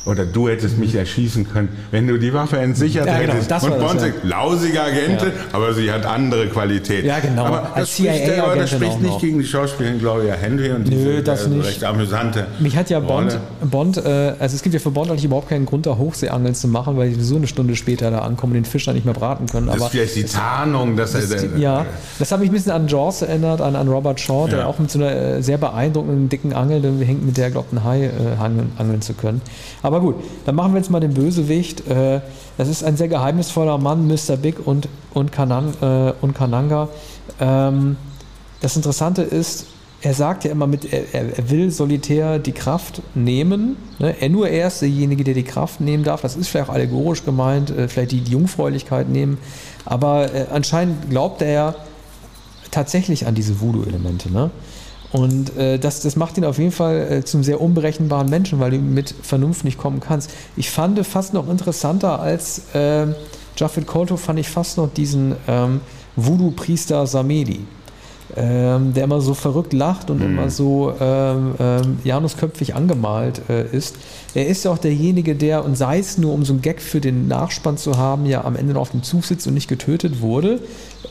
oder du hättest mich erschießen können, wenn du die Waffe entsichert Ja, genau, hättest. und Bond ja. sagt, lausige Agente, Ja. aber sie hat andere Qualität. Ja, genau. Aber das Als spricht, aber das spricht nicht noch. gegen die Schauspielerin Gloria Henry und Nö, diese das äh, nicht. recht amüsante Mich hat ja Bond, Rolle. Bond äh, also es gibt ja für Bond eigentlich überhaupt keinen Grund, da Hochseeangeln zu machen, weil die so eine Stunde später da ankommen und den Fisch dann nicht mehr braten können. Das Aber ist vielleicht die Tarnung, dass er... das, ja, das hat mich ein bisschen an Jaws erinnert, an, an Robert Shaw, der Ja. auch mit so einer äh, sehr beeindruckenden dicken Angel hängt, mit der er glaubt, einen Hai äh, angeln, angeln zu können. Aber gut, dann machen wir jetzt mal den Bösewicht. Äh, das ist ein sehr geheimnisvoller Mann, Mr. Big und, und, Kanan, äh, und Kananga. Ähm, das Interessante ist, er sagt ja immer mit, er, er will solitär die Kraft nehmen. Ne? Er nur er ist derjenige, der die Kraft nehmen darf. Das ist vielleicht auch allegorisch gemeint, äh, vielleicht die, die Jungfräulichkeit nehmen. Aber äh, anscheinend glaubt er tatsächlich an diese Voodoo-Elemente. Ne? Und äh, das, das macht ihn auf jeden Fall äh, zum sehr unberechenbaren Menschen, weil du mit Vernunft nicht kommen kannst. Ich fand fast noch interessanter als äh, Jaffet Kolto, fand ich fast noch diesen ähm, Voodoo-Priester Samedi ähm, der immer so verrückt lacht und immer so ähm, ähm, janusköpfig angemalt äh, ist. Er ist ja auch derjenige, der, und sei es nur um so einen Gag für den Nachspann zu haben, ja am Ende noch auf dem Zug sitzt und nicht getötet wurde.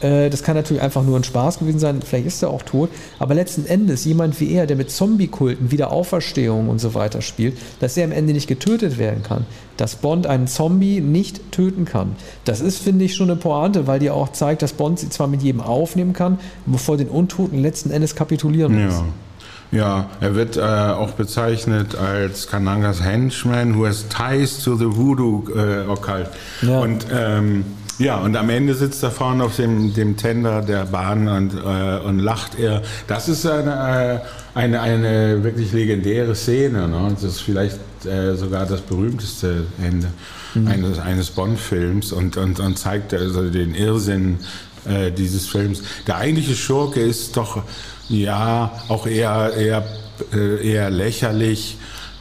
Äh, das kann natürlich einfach nur ein Spaß gewesen sein, vielleicht ist er auch tot, aber letzten Endes jemand wie er, der mit Zombie-Kulten, Wiederauferstehung und so weiter spielt, dass er am Ende nicht getötet werden kann. Dass Bond einen Zombie nicht töten kann. Das ist, finde ich, schon eine Pointe, weil die auch zeigt, dass Bond sie zwar mit jedem aufnehmen kann, bevor den Untoten letzten Endes kapitulieren muss. Ja. Ja, er wird äh, auch bezeichnet als Kanangas Henchman, who has ties to the Voodoo äh, Occult. Ja. Und ähm, ja, und am Ende sitzt er vorne auf dem, dem Tender der Bahn und, äh, und lacht er. Das ist eine, äh, eine, eine wirklich legendäre Szene. Ne? Das ist vielleicht äh, sogar das berühmteste Ende eines, eines Bond-Films und, und, und zeigt also den Irrsinn äh, dieses Films. Der eigentliche Schurke ist doch ja auch eher, eher, äh, eher lächerlich.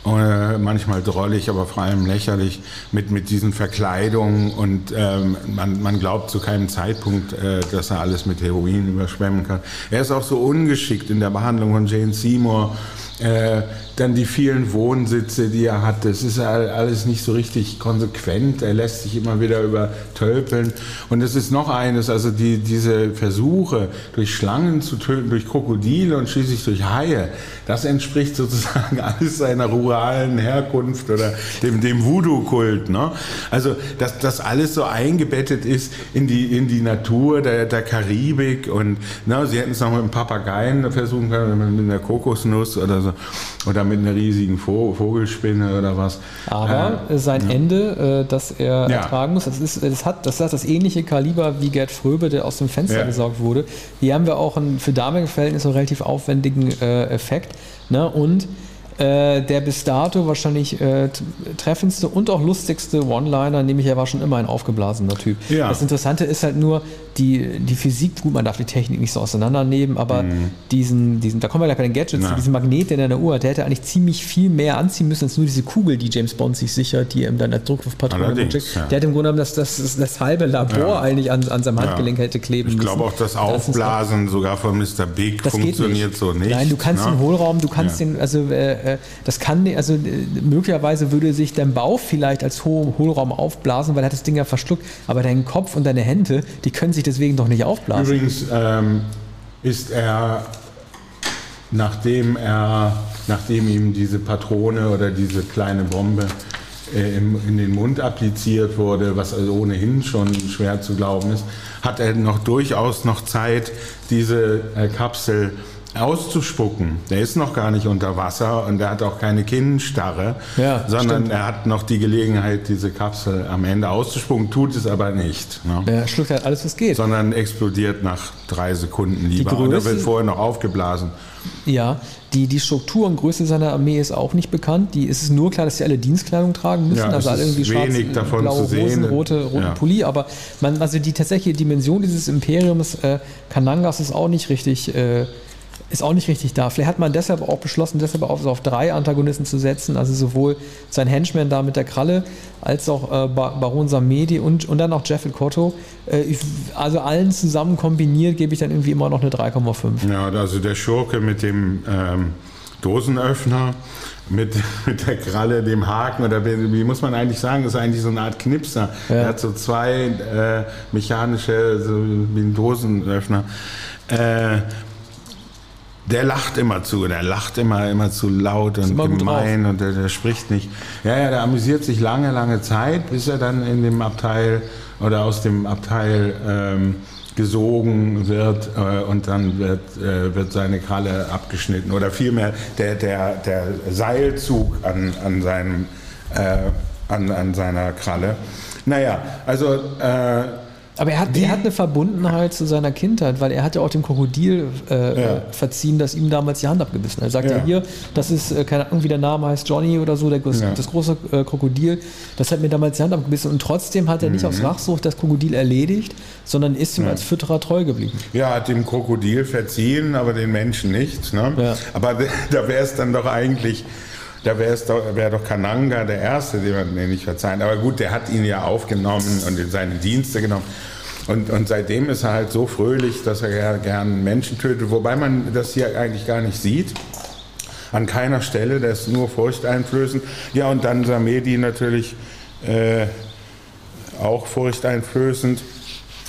äh, Manchmal drollig, aber vor allem lächerlich mit, mit diesen Verkleidungen und ähm, man, man glaubt zu keinem Zeitpunkt, äh, dass er alles mit Heroin überschwemmen kann. Er ist auch so ungeschickt in der Behandlung von Jane Seymour. Äh, dann die vielen Wohnsitze, die er hat, das ist all- alles nicht so richtig konsequent. Er lässt sich immer wieder übertölpeln. Und es ist noch eines, also die, diese Versuche, durch Schlangen zu töten, durch Krokodile und schließlich durch Haie, das entspricht sozusagen alles seiner ruralen Herkunft oder dem, dem Voodoo-Kult. Ne? Also, dass das alles so eingebettet ist in die, in die Natur der, der Karibik und ne, sie hätten es noch mit einem Papageien versuchen können, mit einer Kokosnuss oder so, oder mit einer riesigen Vo- Vogelspinne oder was. Aber äh, sein Ende, äh, das er Ja. ertragen muss, das, ist, das, hat, das hat das ähnliche Kaliber wie Gerd Fröbe, der aus dem Fenster Ja. gesaugt wurde. Hier haben wir auch einen für damalige Verhältnisse einen relativ aufwendigen äh, Effekt. Ne? Und äh, der bis dato wahrscheinlich äh, treffendste und auch lustigste One-Liner, nämlich er war schon immer ein aufgeblasener Typ. Ja. Das Interessante ist halt nur, die, die Physik, gut, man darf die Technik nicht so auseinandernehmen, aber diesen, diesen, da kommen wir gleich bei den Gadgets, Mhm. Na. diesen Magnet, den er in der Uhr hat, der hätte eigentlich ziemlich viel mehr anziehen müssen als nur diese Kugel, die James Bond sich sichert, die ihm dann als Druckluftpatrone Allerdings, schickt. ja. Der hätte im Grunde genommen das, das, das, das halbe Labor Ja. eigentlich an, an seinem Ja. Handgelenk hätte kleben Ich müssen. glaube auch das Aufblasen sogar von Mr. Big das funktioniert nicht. so nicht. Nein, du kannst ne? den Hohlraum, du kannst Ja. den, also äh, äh, das kann, also äh, möglicherweise würde sich dein Bauch vielleicht als Ho Hohlraum aufblasen, weil er hat das Ding ja verschluckt, aber dein Kopf und deine Hände, die können sich deswegen doch nicht aufblasen. Übrigens ähm, ist er, nachdem er, nachdem ihm diese Patrone oder diese kleine Bombe äh, im, in den Mund appliziert wurde, was also ohnehin schon schwer zu glauben ist, hat er noch durchaus noch Zeit, diese äh, Kapsel auszuspucken. Der ist noch gar nicht unter Wasser und er hat auch keine Kinnstarre, Ja, sondern stimmt. er hat noch die Gelegenheit, diese Kapsel am Ende auszuspucken, tut es aber nicht. Ne? Er schluckt halt alles, was geht. sondern explodiert nach drei Sekunden lieber. Größe- Oder wird vorher noch aufgeblasen. Ja, die, die Struktur und Größe seiner Armee ist auch nicht bekannt. Die ist es nur klar, dass sie alle Dienstkleidung tragen müssen, Ja, also alle ist irgendwie schwarz, wenig davon blaue zu sehen. Hosen, rote, roten Ja. Pulli. Aber man, also die tatsächliche Dimension dieses Imperiums äh, Kanangas ist auch nicht richtig. Äh, ist auch nicht richtig da. Vielleicht hat man deshalb auch beschlossen, deshalb auf, auf drei Antagonisten zu setzen, also sowohl sein Henchman da mit der Kralle, als auch äh, Ba- Baron Samedi und, und dann auch Jeffel Cotto. Äh, ich, also allen zusammen kombiniert gebe ich dann irgendwie immer noch eine 3,5. Ja, also der Schurke mit dem, ähm, Dosenöffner mit, mit der Kralle, dem Haken oder wie, wie muss man eigentlich sagen, das ist eigentlich so eine Art Knipser. Ja. Er hat so zwei äh, mechanische, so wie ein Dosenöffner. Äh, der lacht immer zu, der lacht immer, immer zu laut und immer gemein und der, der spricht nicht. Ja, ja, der amüsiert sich lange, lange Zeit, bis er dann in dem Abteil oder aus dem Abteil ähm, gesogen wird äh, und dann wird, äh, wird seine Kralle abgeschnitten oder vielmehr der, der, der Seilzug an, an, seinem, äh, an, an seiner Kralle. Naja, also äh, Aber er hat, Die- er hat eine Verbundenheit zu seiner Kindheit, weil er hat ja auch dem Krokodil äh, Ja. verziehen, das ihm damals die Hand abgebissen hat. Er sagt ja, Ja. hier, das ist, äh, keine Ahnung, wie der Name heißt, Johnny oder so, der, groß- Ja. das große äh, Krokodil, das hat mir damals die Hand abgebissen und trotzdem hat er nicht Mhm. aus Rachsucht das Krokodil erledigt, sondern ist ihm als Fütterer treu geblieben. Ja, hat dem Krokodil verziehen, aber den Menschen nicht. Ne? Aber da wäre es dann doch eigentlich, da wäre es doch, wär doch Kananga der Erste, dem man den nicht verzeihen. Aber gut, der hat ihn ja aufgenommen und in seine Dienste genommen. Und, und seitdem ist er halt so fröhlich, dass er ger- gern Menschen tötet, wobei man das hier eigentlich gar nicht sieht. An keiner Stelle, der ist nur furchteinflößend. Ja, und dann Samedi natürlich äh, auch furchteinflößend.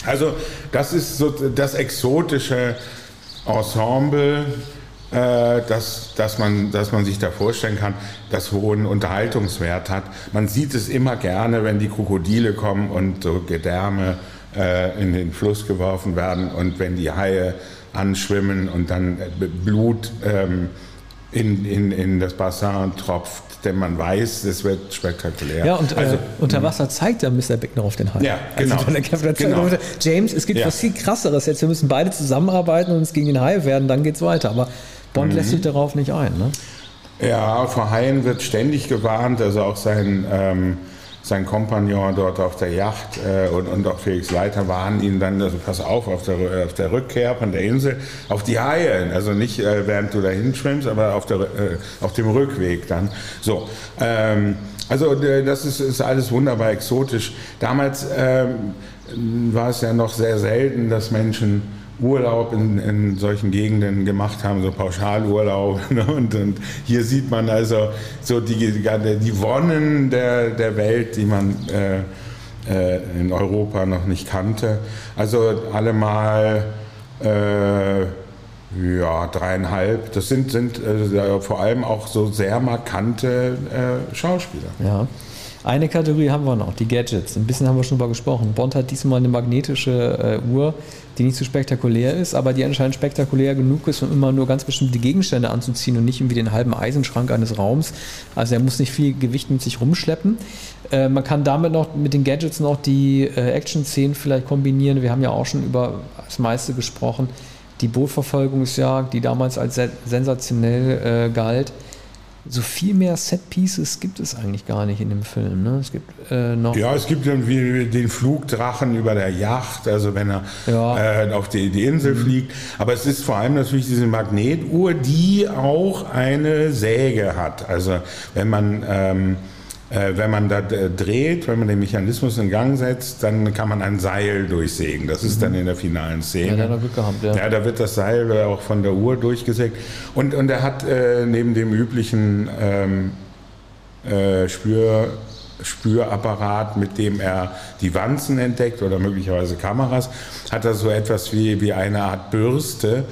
Also das ist so das exotische Ensemble, äh, das, das, man, das man sich da vorstellen kann, das hohen Unterhaltungswert hat. Man sieht es immer gerne, wenn die Krokodile kommen und so Gedärme äh, in den Fluss geworfen werden und wenn die Haie anschwimmen und dann äh, Blut ähm, in, in, in das Bassin tropft, denn man weiß, es wird spektakulär. Ja, und also, äh, unter Wasser zeigt ja Mr. Bickner auf den Hai. Ja, genau. Also dann der Captain Genau. James, es gibt Ja. was viel krasseres jetzt. Wir müssen beide zusammenarbeiten und uns gegen den Hai werden, dann geht's weiter. Aber Bond Mhm. lässt sich darauf nicht ein. Ne? Ja, vor Haien wird ständig gewarnt, also auch sein, ähm, sein Kompagnon dort auf der Yacht äh, und, und auch Felix Leiter warnen ihn dann, also pass auf, auf der, auf der Rückkehr von der Insel, auf die Haie, also nicht äh, während du dahin schwimmst, aber auf, der, äh, auf dem Rückweg dann. So, ähm, also das ist, ist alles wunderbar exotisch. Damals ähm, war es ja noch sehr selten, dass Menschen Urlaub in, in solchen Gegenden gemacht haben, so Pauschalurlaub. ne? Und, und hier sieht man also so die, die, Wonnen der, der Welt, die man äh, äh, in Europa noch nicht kannte. Also allemal äh, ja, dreieinhalb. Das sind, sind äh, vor allem auch so sehr markante äh, Schauspieler. Ja. Eine Kategorie haben wir noch, die Gadgets. Ein bisschen haben wir schon drüber gesprochen. Bond hat diesmal eine magnetische äh, Uhr, die nicht so spektakulär ist, aber die anscheinend spektakulär genug ist, um immer nur ganz bestimmte Gegenstände anzuziehen und nicht irgendwie den halben Eisenschrank eines Raums. Also er muss nicht viel Gewicht mit sich rumschleppen. Äh, man kann damit noch mit den Gadgets noch die äh, Action-Szenen vielleicht kombinieren. Wir haben ja auch schon über das meiste gesprochen. Die Bootverfolgungsjagd, die damals als se sensationell äh, galt. So viel mehr Set-Pieces gibt es eigentlich gar nicht in dem Film. Ne? Es gibt äh, noch. Ja, es gibt dann wie den Flugdrachen über der Yacht, also wenn er Ja. äh, auf die, die Insel fliegt. Aber es ist vor allem natürlich diese Magnetuhr, die auch eine Säge hat. Also wenn man ähm, äh, wenn man da äh, dreht, wenn man den Mechanismus in Gang setzt, dann kann man ein Seil durchsägen. Das ist dann in der finalen Szene. Ja, Glück gehabt, ja. Ja, da wird das Seil äh, auch von der Uhr durchgesägt. Und, und er hat äh, neben dem üblichen ähm, äh, Spür, Spürapparat, mit dem er die Wanzen entdeckt oder möglicherweise Kameras, hat er so etwas wie, wie eine Art Bürste,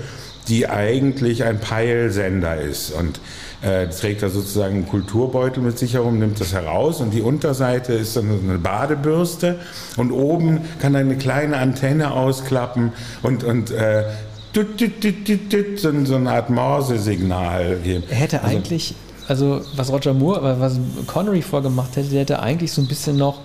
die eigentlich ein Peilsender ist. Und äh, trägt er sozusagen einen Kulturbeutel mit sich herum, nimmt das heraus und die Unterseite ist dann so eine Badebürste und oben kann er eine kleine Antenne ausklappen und, und äh, tut, tut, tut, so, so eine Art Morse-Signal geben. Er hätte eigentlich, also was Roger Moore, was Connery vorgemacht hätte, der hätte eigentlich so ein bisschen noch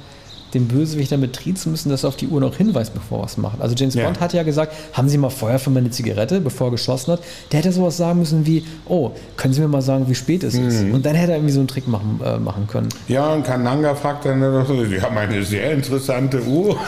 den Bösewicht damit triezen müssen, dass er auf die Uhr noch hinweist, bevor er es macht. Also James Ja. Bond hat ja gesagt, haben Sie mal Feuer für meine Zigarette, bevor er geschossen hat. Der hätte sowas sagen müssen wie, oh, können Sie mir mal sagen, wie spät es ist? Mhm. Und dann hätte er irgendwie so einen Trick machen, äh, machen können. Ja, und Kananga fragt dann Sie haben eine sehr interessante Uhr.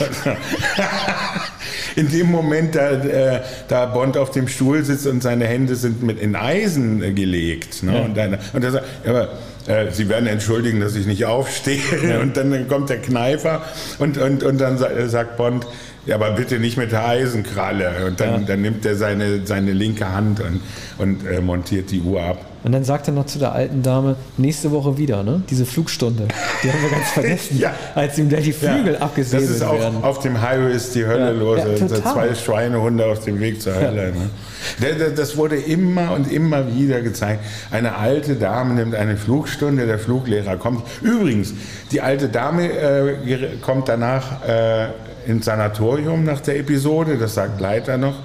In dem Moment, da, äh, da Bond auf dem Stuhl sitzt und seine Hände sind mit in Eisen gelegt. Ne? Ja. Und, dann, und er sagt, ja, aber, äh, Sie werden entschuldigen, dass ich nicht aufstehe. Und dann kommt der Kneifer und, und, und dann sa- sagt Bond, Ja, aber bitte nicht mit der Eisenkralle. Und dann, Ja. dann nimmt er seine, seine linke Hand und, und äh, montiert die Uhr ab. Und dann sagt er noch zu der alten Dame, nächste Woche wieder, ne? Diese Flugstunde. Die haben wir ganz vergessen, Ja. als ihm da die Flügel Ja, abgesäbelt Das ist auch werden. auf dem Highway ist die Hölle Ja. los. Ja, Also zwei Schweinehunde auf dem Weg zur Hölle. Ne? Das wurde immer und immer wieder gezeigt. Eine alte Dame nimmt eine Flugstunde, der Fluglehrer kommt. Übrigens, die alte Dame äh, kommt danach äh, ins Sanatorium nach der Episode, das sagt Leiter noch.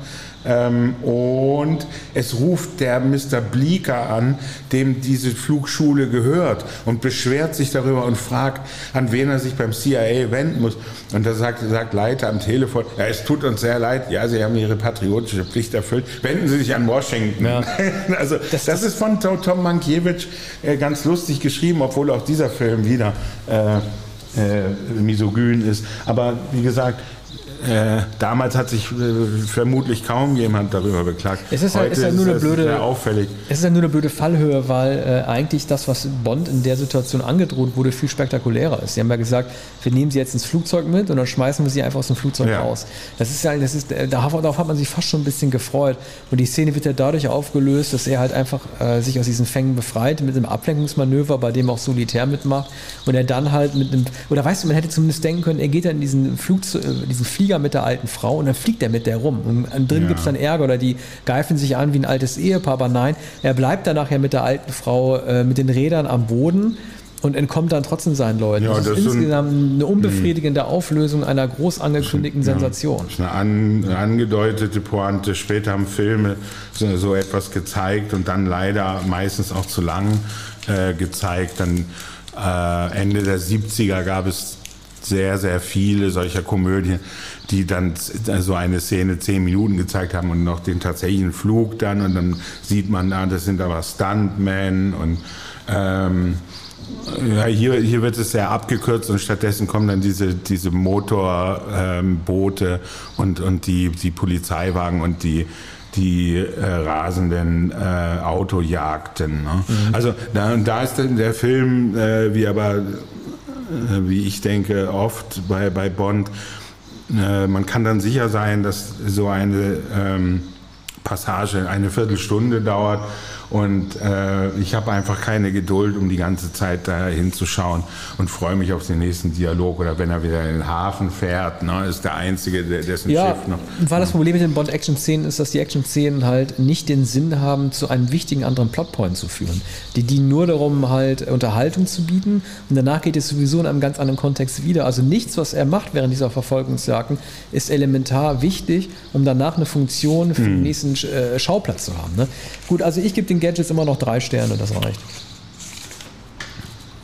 Ähm, und es ruft der Mr. Bleeker an, dem diese Flugschule gehört und beschwert sich darüber und fragt, an wen er sich beim CIA wenden muss. Und da sagt, sagt Leiter am Telefon, ja, es tut uns sehr leid, ja, Sie haben Ihre patriotische Pflicht erfüllt, wenden Sie sich an Washington. Ja. Also das, ist von Tom, Tom Mankiewicz äh, ganz lustig geschrieben, obwohl auch dieser Film wieder äh, äh, misogyn ist. Aber wie gesagt, äh, damals hat sich äh, vermutlich kaum jemand darüber beklagt. Es ist Heute ist halt nur eine blöde- auffällig. Es ist ja nur eine blöde Fallhöhe, weil äh, eigentlich das, was Bond in der Situation angedroht wurde, viel spektakulärer ist. Sie haben ja gesagt, wir nehmen sie jetzt ins Flugzeug mit und dann schmeißen wir sie einfach aus dem Flugzeug Ja. raus. Das ist ja, das ist, äh, darauf, darauf hat man sich fast schon ein bisschen gefreut. Und die Szene wird ja dadurch aufgelöst, dass er halt einfach äh, sich aus diesen Fängen befreit mit einem Ablenkungsmanöver, bei dem auch Solitär mitmacht und er dann halt mit einem, oder weißt du, man hätte zumindest denken können, er geht dann in diesen, Flugzeug, äh, diesen Flieger mit der alten Frau und dann fliegt er mit der rum. Und drin Ja. gibt es dann Ärger oder die geifen sich an wie ein altes Ehepaar, aber nein, er bleibt dann nachher mit der alten Frau äh, mit den Rädern am Boden und entkommt dann trotzdem seinen Leuten. Ja, das, das ist so ein- insgesamt eine unbefriedigende Auflösung einer groß angekündigten Sensation. Das ist eine an, angedeutete Pointe. Später haben Filme so, so etwas gezeigt und dann leider meistens auch zu lang äh, gezeigt. Dann äh, Ende der 70er gab es sehr, sehr viele solcher Komödien, die dann so eine Szene zehn Minuten gezeigt haben und noch den tatsächlichen Flug dann und dann sieht man, ah, das sind aber Stuntmen und ähm, ja, hier, hier wird es sehr abgekürzt und stattdessen kommen dann diese, diese Motorboote und, und die, die Polizeiwagen und die, die äh, rasenden äh, Autojagden. Ne? Also da, da ist dann der Film, äh, wie aber, wie ich denke, oft bei, bei Bond, äh, man kann dann sicher sein, dass so eine ähm, Passage eine Viertelstunde dauert und äh, ich habe einfach keine Geduld, um die ganze Zeit da hinzuschauen und freue mich auf den nächsten Dialog oder wenn er wieder in den Hafen fährt, ne, ist der Einzige, dessen Ja, Schiff noch... weil das Problem mit den Bond-Action-Szenen ist, dass die Action-Szenen halt nicht den Sinn haben, zu einem wichtigen anderen Plotpoint zu führen. Die dienen nur darum, halt Unterhaltung zu bieten und danach geht es sowieso in einem ganz anderen Kontext wieder. Also nichts, was er macht während dieser Verfolgungsjagden, ist elementar wichtig, um danach eine Funktion für den nächsten äh, Schauplatz zu haben. Ne? Gut, also ich gebe den Gadgets immer noch drei Sterne, das reicht.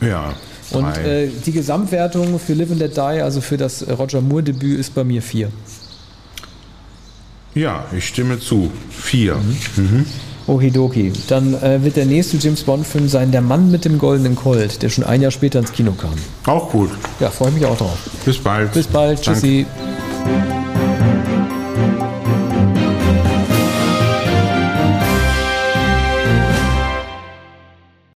Ja, Und drei. äh, die Gesamtwertung für Live and Let Die, also für das Roger Moore-Debüt, ist bei mir vier. ja, ich stimme zu. Vier. Mhm. Okidoki. Dann äh, wird der nächste James Bond-Film sein Der Mann mit dem goldenen Colt, der schon ein Jahr später ins Kino kam. Auch gut. Ja, freue ich mich auch drauf. Bis bald. Bis bald. Danke. Tschüssi.